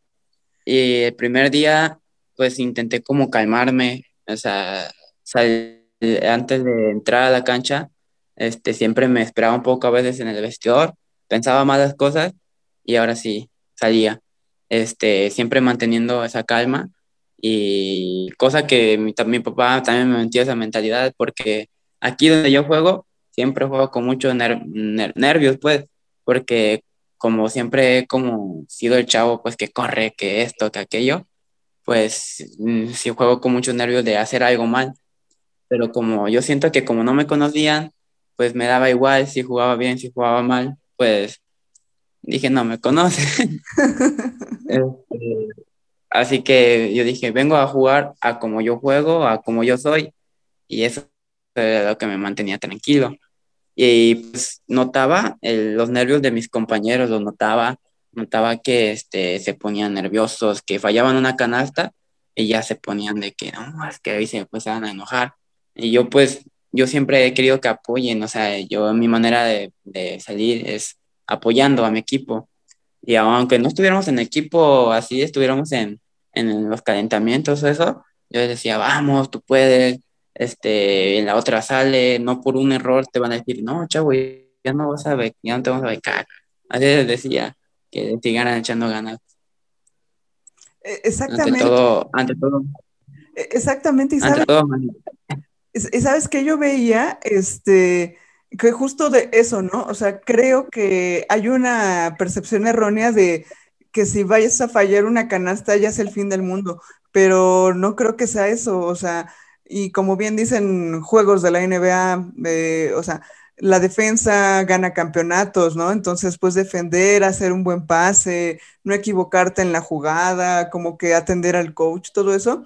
Y el primer día, pues intenté como calmarme, o sea, antes de entrar a la cancha, este, siempre me esperaba un poco a veces en el vestidor, pensaba más las cosas y ahora sí salía, este, siempre manteniendo esa calma y cosa que mi, mi papá también me metió esa mentalidad porque aquí donde yo juego, siempre juego con muchos nervios, pues, porque como siempre he como sido el chavo, pues, que corre, que esto, que aquello, pues, mm, sí juego con muchos nervios de hacer algo mal, pero como yo siento que como no me conocían, pues me daba igual si jugaba bien, si jugaba mal, pues dije, no me conocen. este, Así que yo dije, vengo a jugar a como yo juego, a como yo soy, y eso era lo que me mantenía tranquilo. Y pues notaba los nervios de mis compañeros, los notaba, notaba que este, se ponían nerviosos, que fallaban una canasta y ya se ponían de que no, es que ahí se empezaban a enojar. Y yo pues, yo siempre he querido que apoyen, o sea, yo mi manera de, de salir es apoyando a mi equipo. Y aunque no estuviéramos en equipo así, estuviéramos en, en los calentamientos, eso, yo les decía, vamos, tú puedes, este, en la otra sale, no por un error te van a decir, no, chavo, ya no vas a ver, ya no te vamos a becar. Así les decía, que sigan echando ganas. E, exactamente. Ante todo, ante todo. E, exactamente, sabes que yo veía, este, que justo de eso, ¿no? O sea, creo que hay una percepción errónea de que si vayas a fallar una canasta ya es el fin del mundo, pero no creo que sea eso, o sea, y como bien dicen juegos de la NBA, eh, o sea, la defensa gana campeonatos, ¿no? Entonces, pues defender, hacer un buen pase, no equivocarte en la jugada, como que atender al coach, todo eso,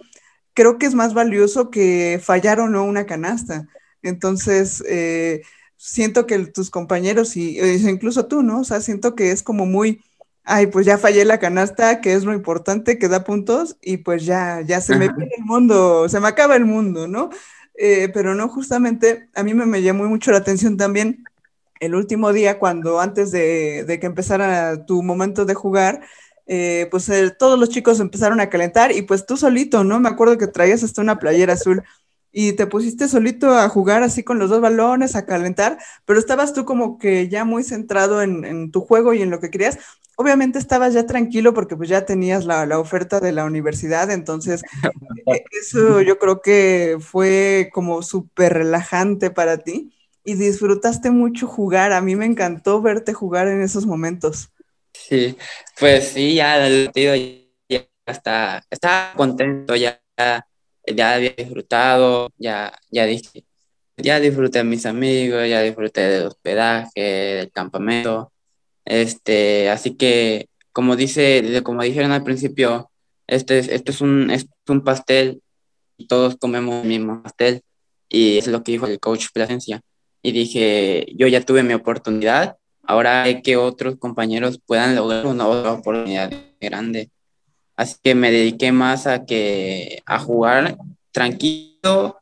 creo que es más valioso que fallar o no una canasta. Entonces, eh, siento que tus compañeros y e incluso tú, ¿no? O sea, siento que es como muy ay, pues ya fallé la canasta, que es lo importante, que da puntos, y pues ya, ya se me viene el mundo, se me acaba el mundo, ¿no? Eh, pero no, justamente a mí me, me, llamó mucho la atención también el último día, cuando antes de, de que empezara tu momento de jugar, eh, pues todos los chicos empezaron a calentar y pues tú solito, ¿no? Me acuerdo que traías hasta una playera azul y te pusiste solito a jugar así con los dos balones, a calentar, pero estabas tú como que ya muy centrado en, en tu juego y en lo que querías obviamente estabas ya tranquilo porque pues ya tenías la, oferta de la universidad, entonces e, eso yo creo que fue como súper relajante para ti y disfrutaste mucho jugar. A mí me encantó verte jugar en esos momentos. Sí, pues sí, ya el partido ya está, estaba contento, ya, ya había disfrutado, ya, ya dije, ya disfruté a mis amigos, ya disfruté del hospedaje, del campamento este, así que, como dice, como dijeron al principio, este, este es, un, es un pastel y todos comemos el mismo pastel. Y es lo que dijo el coach Plasencia. Y dije, yo ya tuve mi oportunidad, ahora hay que otros compañeros puedan lograr una otra oportunidad grande. Así que me dediqué más a, que, a jugar tranquilo,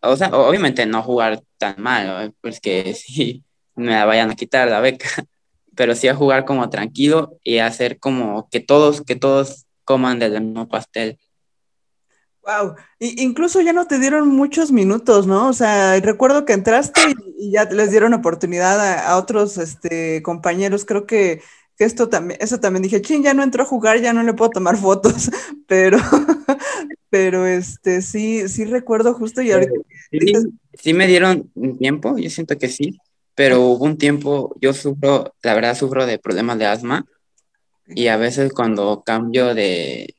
o sea, obviamente no jugar tan mal, pues que sí me la vayan a quitar la beca, pero sí a jugar como tranquilo y hacer como que todos, que todos coman del mismo pastel. Wow, incluso ya no te dieron muchos minutos, ¿no? O sea, recuerdo que entraste y, ya les dieron oportunidad a, otros este, compañeros. Creo que, esto también, eso también dije, ching, ya no entró a jugar, ya no le puedo tomar fotos, pero, pero este, sí, sí recuerdo justo y ahorita. Sí, sí me dieron tiempo, yo siento que sí, pero hubo un tiempo, yo sufro, la verdad sufro de problemas de asma y a veces cuando cambio de,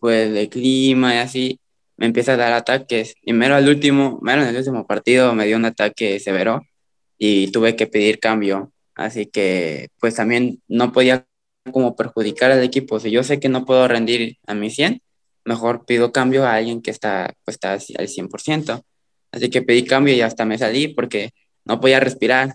pues, de clima y así, me empieza a dar ataques. Primero al último, mero en el último partido me dio un ataque severo y tuve que pedir cambio. Así que pues también no podía como perjudicar al equipo. Si yo sé que no puedo rendir a mi 100, mejor pido cambio a alguien que está, pues, está al 100%. Así que pedí cambio y hasta me salí porque no podía respirar.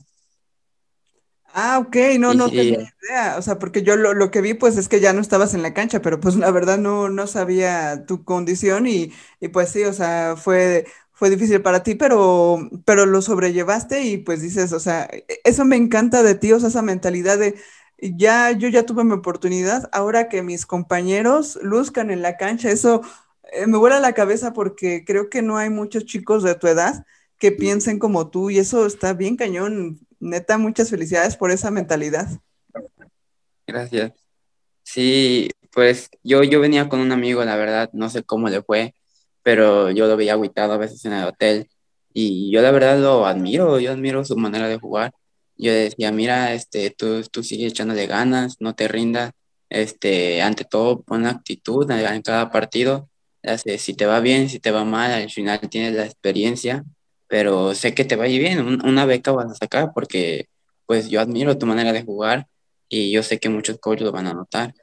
Ah, ok, no, no tenía idea. O sea, porque yo lo, que vi, pues es que ya no estabas en la cancha, pero pues la verdad no, no sabía tu condición y, pues sí, o sea, fue, fue difícil para ti, pero, pero lo sobrellevaste y pues dices, o sea, e, eso me encanta de ti, o sea, esa mentalidad de ya, yo ya tuve mi oportunidad, ahora que mis compañeros luzcan en la cancha, eso eh, me vuela la cabeza porque creo que no hay muchos chicos de tu edad que piensen como tú y eso está bien cañón neta, muchas felicidades por esa mentalidad. Gracias. Sí, pues yo, yo venía con un amigo, la verdad, no sé cómo le fue, pero yo lo veía aguitado a veces en el hotel y yo la verdad lo admiro, yo admiro su manera de jugar. Yo decía, mira, este, tú, tú sigues echándole ganas, no te rindas, este, ante todo pon actitud en cada partido, si te va bien, si te va mal, al final tienes la experiencia pero sé que te va a ir bien, una beca vas a sacar porque pues yo admiro tu manera de jugar y yo sé que muchos coaches lo van a notar.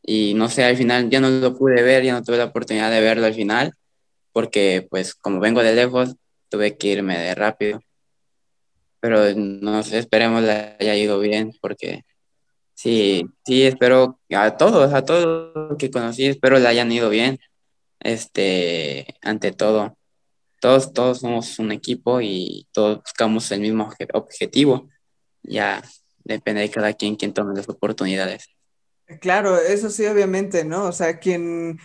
Y no sé, al final ya no lo pude ver, ya no tuve la oportunidad de verlo al final, porque pues como vengo de lejos, tuve que irme de rápido. Pero no sé, esperemos le haya ido bien, porque sí, sí, espero a todos, a todos que conocí, espero le hayan ido bien, este, ante todo todos, todos somos un equipo y todos buscamos el mismo objetivo. Ya depende de cada quien quien tome las oportunidades. Claro, eso sí, obviamente, ¿no? O sea, quien,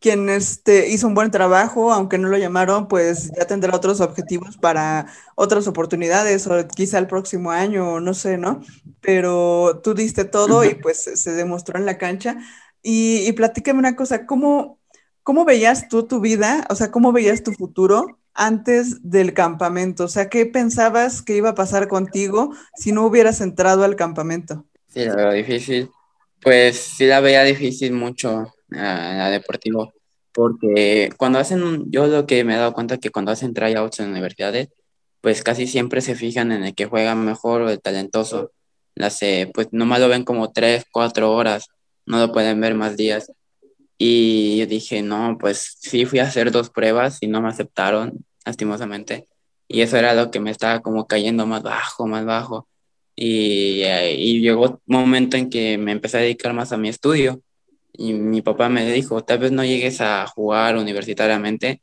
quien este, hizo un buen trabajo, aunque no lo llamaron, pues ya tendrá otros objetivos para otras oportunidades o quizá el próximo año, no sé, ¿no? Pero tú diste todo y pues se demostró en la cancha. Y, y platícame una cosa, ¿cómo, ¿Cómo veías tú tu vida? O sea, ¿cómo veías tu futuro antes del campamento? O sea, ¿qué pensabas que iba a pasar contigo si no hubieras entrado al campamento? Sí, la veo difícil. Pues sí la veía difícil mucho en la deportivo, porque cuando hacen, yo lo que me he dado cuenta que cuando hacen tryouts en universidades, pues casi siempre se fijan en el que juega mejor o el talentoso. Las, pues nomás lo ven como tres, cuatro horas, no lo pueden ver más días. Y yo dije, no, pues sí, fui a hacer dos pruebas y no me aceptaron, lastimosamente. Y eso era lo que me estaba como cayendo más bajo, más bajo. Y, eh, y llegó un momento en que me empecé a dedicar más a mi estudio. Y mi papá me dijo, tal vez no llegues a jugar universitariamente,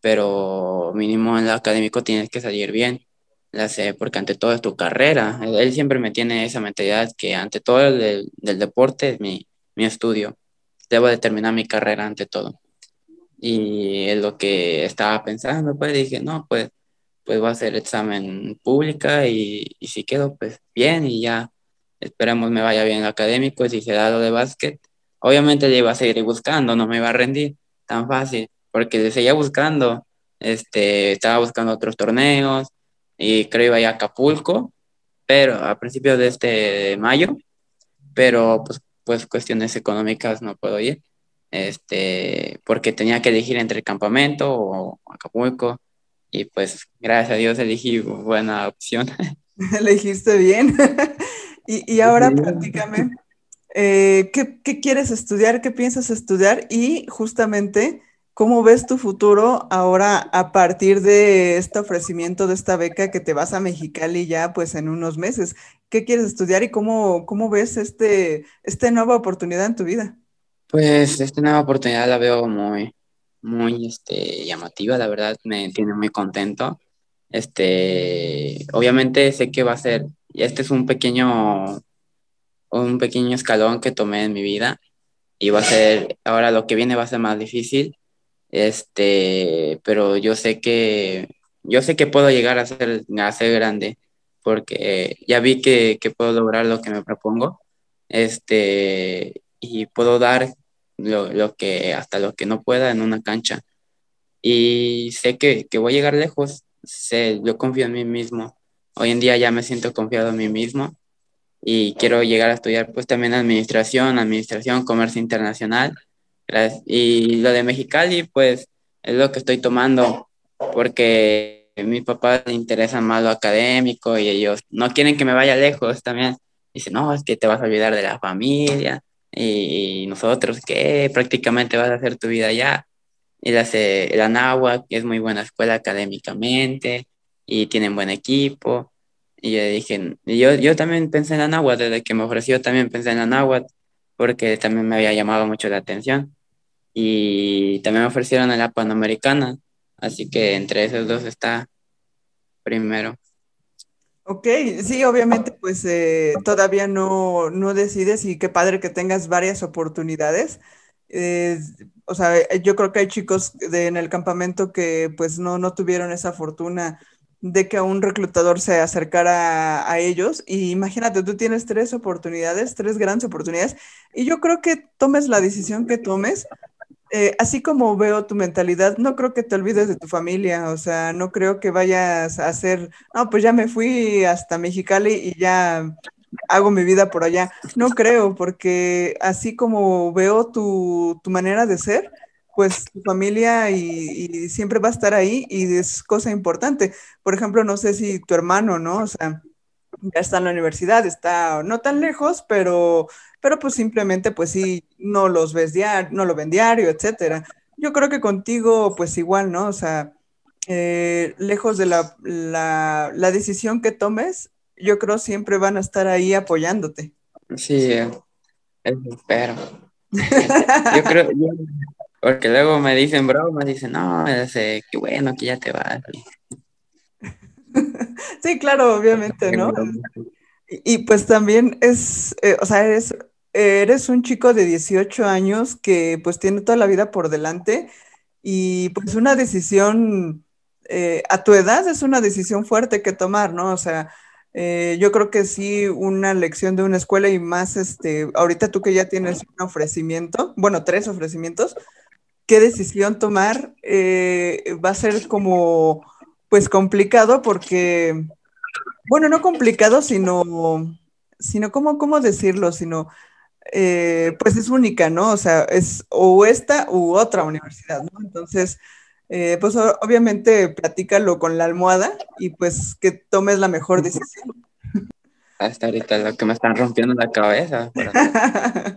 pero mínimo en lo académico tienes que salir bien. La sé, porque ante todo es tu carrera. Él, siempre me tiene esa mentalidad que ante todo el del, del deporte es mi, mi estudio debo de terminar mi carrera ante todo. Y es lo que estaba pensando, pues dije, no, pues, pues voy a hacer examen pública y, y si quedo, pues bien y ya esperemos me vaya bien académico y si se da lo de básquet, obviamente le iba a seguir buscando, no me iba a rendir tan fácil, porque le seguía buscando, este, estaba buscando otros torneos y creo iba a Acapulco, pero a principios de este mayo, pero pues pues cuestiones económicas no puedo ir, este, porque tenía que elegir entre el campamento o Acapulco, y pues gracias a Dios elegí buena opción. Elegiste bien. y, y, ahora platícame, eh, ¿qué, ¿qué, quieres estudiar? ¿Qué piensas estudiar? Y justamente, ¿cómo ves tu futuro ahora a partir de este ofrecimiento de esta beca que te vas a Mexicali ya pues en unos meses? qué quieres estudiar y cómo, cómo ves este, esta nueva oportunidad en tu vida. Pues esta nueva oportunidad la veo muy, muy este, llamativa, la verdad me tiene muy contento. Este, obviamente sé que va a ser, este es un pequeño, un pequeño escalón que tomé en mi vida y va a ser, ahora lo que viene va a ser más difícil, este, pero yo sé que, yo sé que puedo llegar a ser, a ser grande porque ya vi que, que puedo lograr lo que me propongo, este, y puedo dar lo, lo, que, hasta lo que no pueda en una cancha. Y sé que, que voy a llegar lejos, sé, yo confío en mí mismo. Hoy en día ya me siento confiado en mí mismo y quiero llegar a estudiar pues también administración, administración, comercio internacional. Y lo de Mexicali pues es lo que estoy tomando porque a mi papá le interesa más lo académico y ellos no quieren que me vaya lejos también. Dicen, no, es que te vas a olvidar de la familia, y nosotros que prácticamente vas a hacer tu vida allá. Y la, la NAWA, que es muy buena escuela académicamente y tienen buen equipo. Y yo dije, yo, yo también pensé en la desde que me ofreció también pensé en la porque también me había llamado mucho la atención. Y también me ofrecieron en la Panamericana, así que entre esos dos está primero. Ok, sí, obviamente pues eh, todavía no, no, decides y qué padre que tengas varias oportunidades. o sea, yo creo que hay chicos de, en el campamento que pues no, no tuvieron esa fortuna de que un reclutador se acercara a, ellos. Y imagínate, tú tienes tres oportunidades, tres grandes oportunidades, y yo creo que tomes la decisión que tomes, eh, así como veo tu mentalidad, no creo que te olvides de tu familia, o sea, no creo que vayas a hacer, no, pues ya me fui hasta Mexicali y ya hago mi vida por allá. No creo, porque así como veo tu, manera de ser, pues tu familia y, siempre va a estar ahí y es cosa importante. Por ejemplo, no sé si tu hermano, ¿no? O sea, ya está en la universidad, está no tan lejos, pero pero pues simplemente pues sí, no los ves diario, no lo ven diario, etcétera. Yo creo que contigo pues igual, ¿no? O sea, eh, lejos de la, la, la, decisión que tomes, yo creo siempre van a estar ahí apoyándote. Sí, espero. yo creo, porque luego me dicen bromas, dicen, no, qué bueno que ya te vas. sí, claro, obviamente, ¿no? Y, pues también es, eh, o sea, eres eres un chico de 18 años que pues tiene toda la vida por delante y pues una decisión eh, a tu edad es una decisión fuerte que tomar, ¿no? O sea, eh, yo creo que sí, una lección de una escuela y más, este, ahorita tú que ya tienes un ofrecimiento, bueno, tres ofrecimientos, ¿qué decisión tomar? Eh, va a ser como, pues complicado porque, bueno, no complicado, sino, sino, ¿cómo, cómo decirlo? Sino eh, pues es única, ¿no? O sea, es o esta u otra universidad, ¿no? Entonces, eh, pues obviamente platícalo con la almohada y pues que tomes la mejor decisión. Hasta ahorita lo que me están rompiendo la cabeza.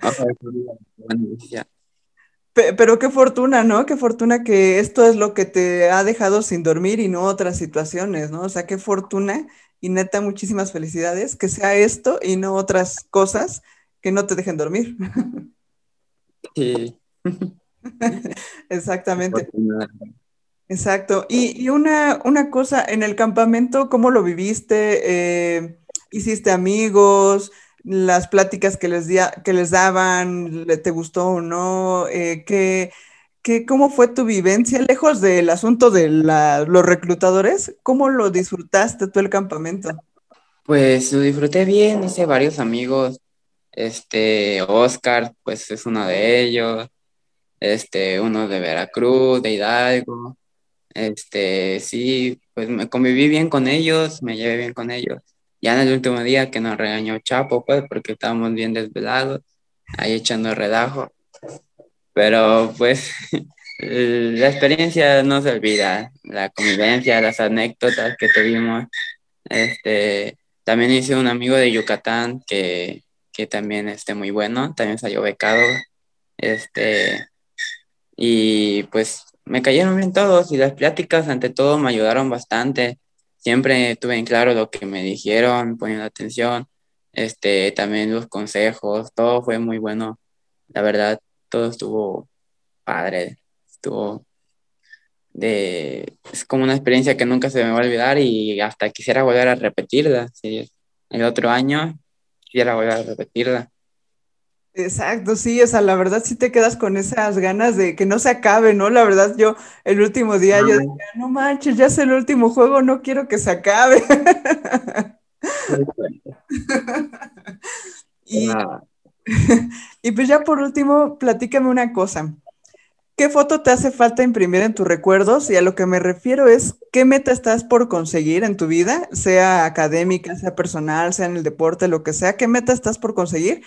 Pero... pero qué fortuna, ¿no? Qué fortuna que esto es lo que te ha dejado sin dormir y no otras situaciones, ¿no? O sea, qué fortuna y neta, muchísimas felicidades que sea esto y no otras cosas que no te dejen dormir. Sí. Exactamente. Exacto. Y, una, una, cosa, en el campamento, ¿cómo lo viviste? Eh, ¿Hiciste amigos? ¿Las pláticas que les, que les daban, te gustó o no? Eh, ¿qué, cómo fue tu vivencia? Lejos del asunto de los reclutadores, ¿cómo lo disfrutaste tú el campamento? Pues lo disfruté bien, hice varios amigos, este, Oscar, pues es uno de ellos. Este, uno de Veracruz, de Hidalgo. Este, sí, pues me conviví bien con ellos, me llevé bien con ellos. Ya en el último día que nos regañó Chapo, pues, porque estábamos bien desvelados, ahí echando relajo. Pero, pues, la experiencia no se olvida, la convivencia, las anécdotas que tuvimos. Este, también hice un amigo de Yucatán que que también esté muy bueno, también salió becado, este, y pues me cayeron bien todos y las pláticas ante todo me ayudaron bastante, siempre tuve en claro lo que me dijeron, poniendo atención, este, también los consejos, todo fue muy bueno, la verdad, todo estuvo padre, estuvo, de, es como una experiencia que nunca se me va a olvidar y hasta quisiera volver a repetirla. El otro año quisiera volver a repetirla. Exacto, sí, o sea, la verdad sí te quedas con esas ganas de que no se acabe, ¿no? La verdad yo el último día yo decía, no manches, ya es el último juego, no quiero que se acabe. y, y pues ya por último, platícame una cosa. ¿Qué foto te hace falta imprimir en tus recuerdos? Y a lo que me refiero es, ¿qué meta estás por conseguir en tu vida? Sea académica, sea personal, sea en el deporte, lo que sea, ¿qué meta estás por conseguir?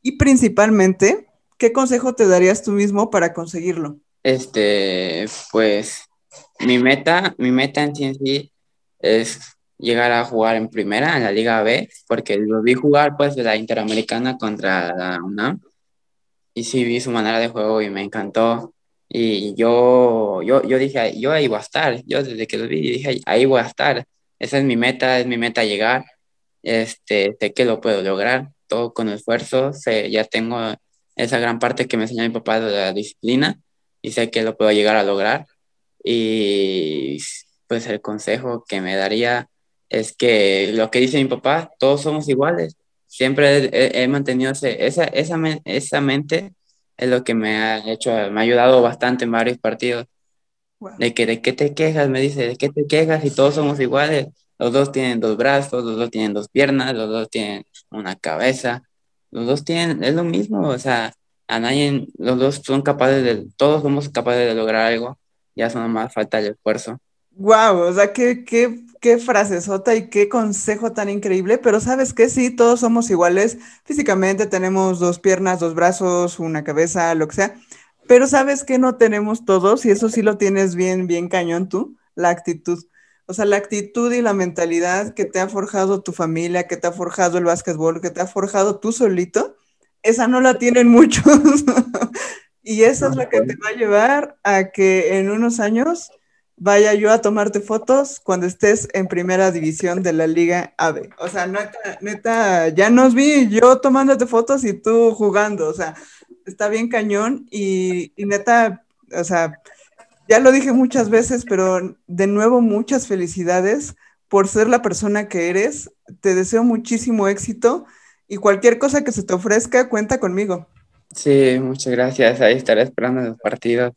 Y principalmente, ¿qué consejo te darías tú mismo para conseguirlo? Este, pues, mi meta, mi meta en sí, es llegar a jugar en primera, en la Liga B, porque lo vi jugar pues de la Interamericana contra la UNAM y sí vi su manera de juego y me encantó. Y yo, yo, yo dije, yo ahí voy a estar. Yo desde que lo vi dije, ahí voy a estar. Esa es mi meta, es mi meta llegar. Este, sé que lo puedo lograr, todo con esfuerzo. Sé, ya tengo esa gran parte que me enseñó mi papá de la disciplina y sé que lo puedo llegar a lograr. Y pues el consejo que me daría es que lo que dice mi papá, todos somos iguales. Siempre he, mantenido esa, esa, esa mente es lo que me ha hecho, me ha ayudado bastante en varios partidos. De que, ¿de qué te quejas? Me dice, ¿de qué te quejas? Y todos somos iguales. Los dos tienen dos brazos, los dos tienen dos piernas, los dos tienen una cabeza. Los dos tienen, es lo mismo, o sea, a nadie, los dos son capaces de, todos somos capaces de lograr algo. Ya solo más falta el esfuerzo. Wow, o sea, qué, qué, qué frasesota y qué consejo tan increíble, pero sabes que sí, todos somos iguales físicamente, tenemos dos piernas, dos brazos, una cabeza, lo que sea, pero sabes que no tenemos todos y eso sí lo tienes bien, bien cañón tú, la actitud. O sea, la actitud y la mentalidad que te ha forjado tu familia, que te ha forjado el básquetbol, que te ha forjado tú solito, esa no la tienen muchos. y eso es lo que te va a llevar a que en unos años vaya yo a tomarte fotos cuando estés en primera división de la Liga AVE. O sea, neta, neta, ya nos vi yo tomándote fotos y tú jugando. O sea, está bien cañón y, y neta, o sea, ya lo dije muchas veces, pero de nuevo muchas felicidades por ser la persona que eres. Te deseo muchísimo éxito y cualquier cosa que se te ofrezca, cuenta conmigo. Sí, muchas gracias. Ahí estaré esperando los partidos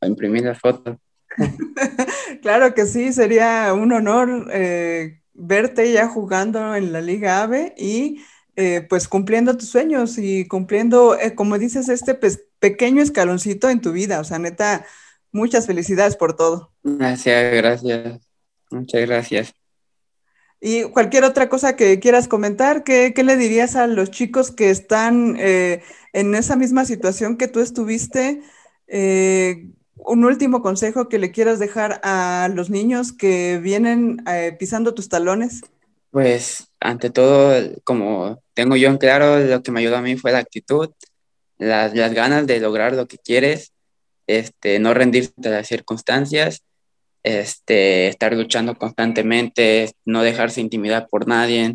a imprimir las fotos. claro que sí, sería un honor eh, verte ya jugando en la Liga AVE y eh, pues cumpliendo tus sueños y cumpliendo, eh, como dices, este pequeño escaloncito en tu vida. O sea, neta, muchas felicidades por todo. Gracias, gracias. Muchas gracias. Y cualquier otra cosa que quieras comentar, ¿qué, qué le dirías a los chicos que están en esa misma situación que tú estuviste? Un último consejo que le quieras dejar a los niños que vienen eh, pisando tus talones? Pues ante todo, como tengo yo en claro, lo que me ayudó a mí fue la actitud, las, ganas de lograr lo que quieres, este, no rendirse a las circunstancias, este, estar luchando constantemente, no dejarse intimidar por nadie,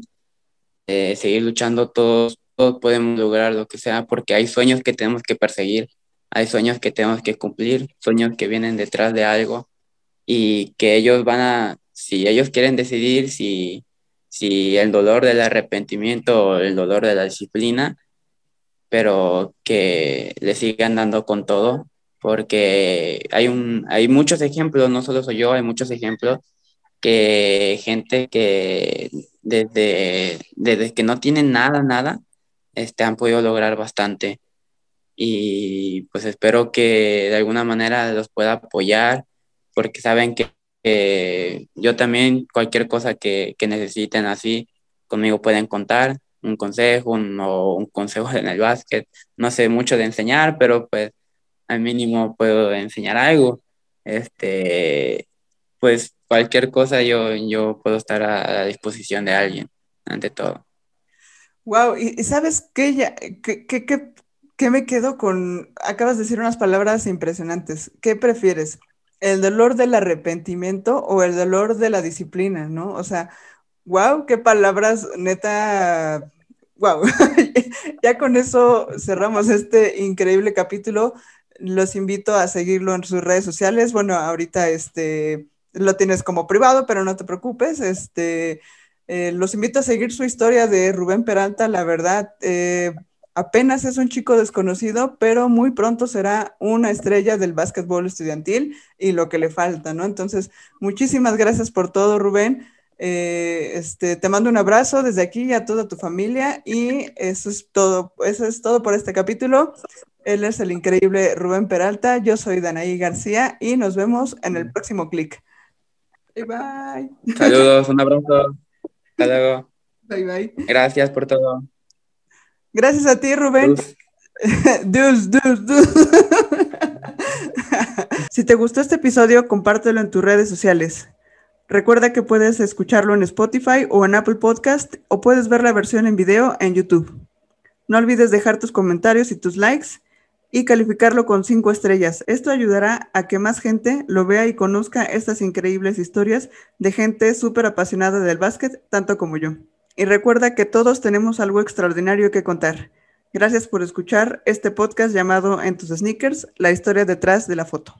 eh, seguir luchando todos, todos podemos lograr lo que sea porque hay sueños que tenemos que perseguir hay sueños que tenemos que cumplir, sueños que vienen detrás de algo y que ellos van a, si ellos quieren decidir si, si el dolor del arrepentimiento o el dolor de la disciplina, pero que le sigan dando con todo, porque hay, un, hay muchos ejemplos, no solo soy yo, hay muchos ejemplos que gente que desde, desde que no tienen nada, nada, este, han podido lograr bastante y pues espero que de alguna manera los pueda apoyar porque saben que, yo también cualquier cosa que, necesiten así conmigo pueden contar un consejo un, o un consejo en el básquet. No sé mucho de enseñar pero pues al mínimo puedo enseñar algo. Este pues cualquier cosa yo, yo puedo estar a, la disposición de alguien ante todo. Wow, y sabes qué, qué, qué, ¿Qué me quedo con? Acabas de decir unas palabras impresionantes. ¿Qué prefieres? ¿El dolor del arrepentimiento o el dolor de la disciplina, no? O sea, wow, qué palabras, neta, wow. ya con eso cerramos este increíble capítulo. los invito a seguirlo en sus redes sociales. Bueno, ahorita este, lo tienes como privado, pero no te preocupes. Este, eh, los invito a seguir su historia de Rubén Peralta, la verdad. Eh, apenas es un chico desconocido, pero muy pronto será una estrella del básquetbol estudiantil y lo que le falta, ¿no? Entonces, muchísimas gracias por todo, Rubén. Eh, este, te mando un abrazo desde aquí a toda tu familia y eso es todo, eso es todo por este capítulo. Él es el increíble Rubén Peralta, yo soy Danaí García y nos vemos en el próximo clic. Bye bye. Saludos, un abrazo. Hasta luego. Bye bye. Gracias por todo. Gracias a ti, Rubén. si te gustó este episodio, compártelo en tus redes sociales. Recuerda que puedes escucharlo en Spotify o en Apple Podcast o puedes ver la versión en video en YouTube. No olvides dejar tus comentarios y tus likes y calificarlo con cinco estrellas. Esto ayudará a que más gente lo vea y conozca estas increíbles historias de gente súper apasionada del básquet, tanto como yo. Y recuerda que todos tenemos algo extraordinario que contar. Gracias por escuchar este podcast llamado En tus sneakers, la historia detrás de la foto.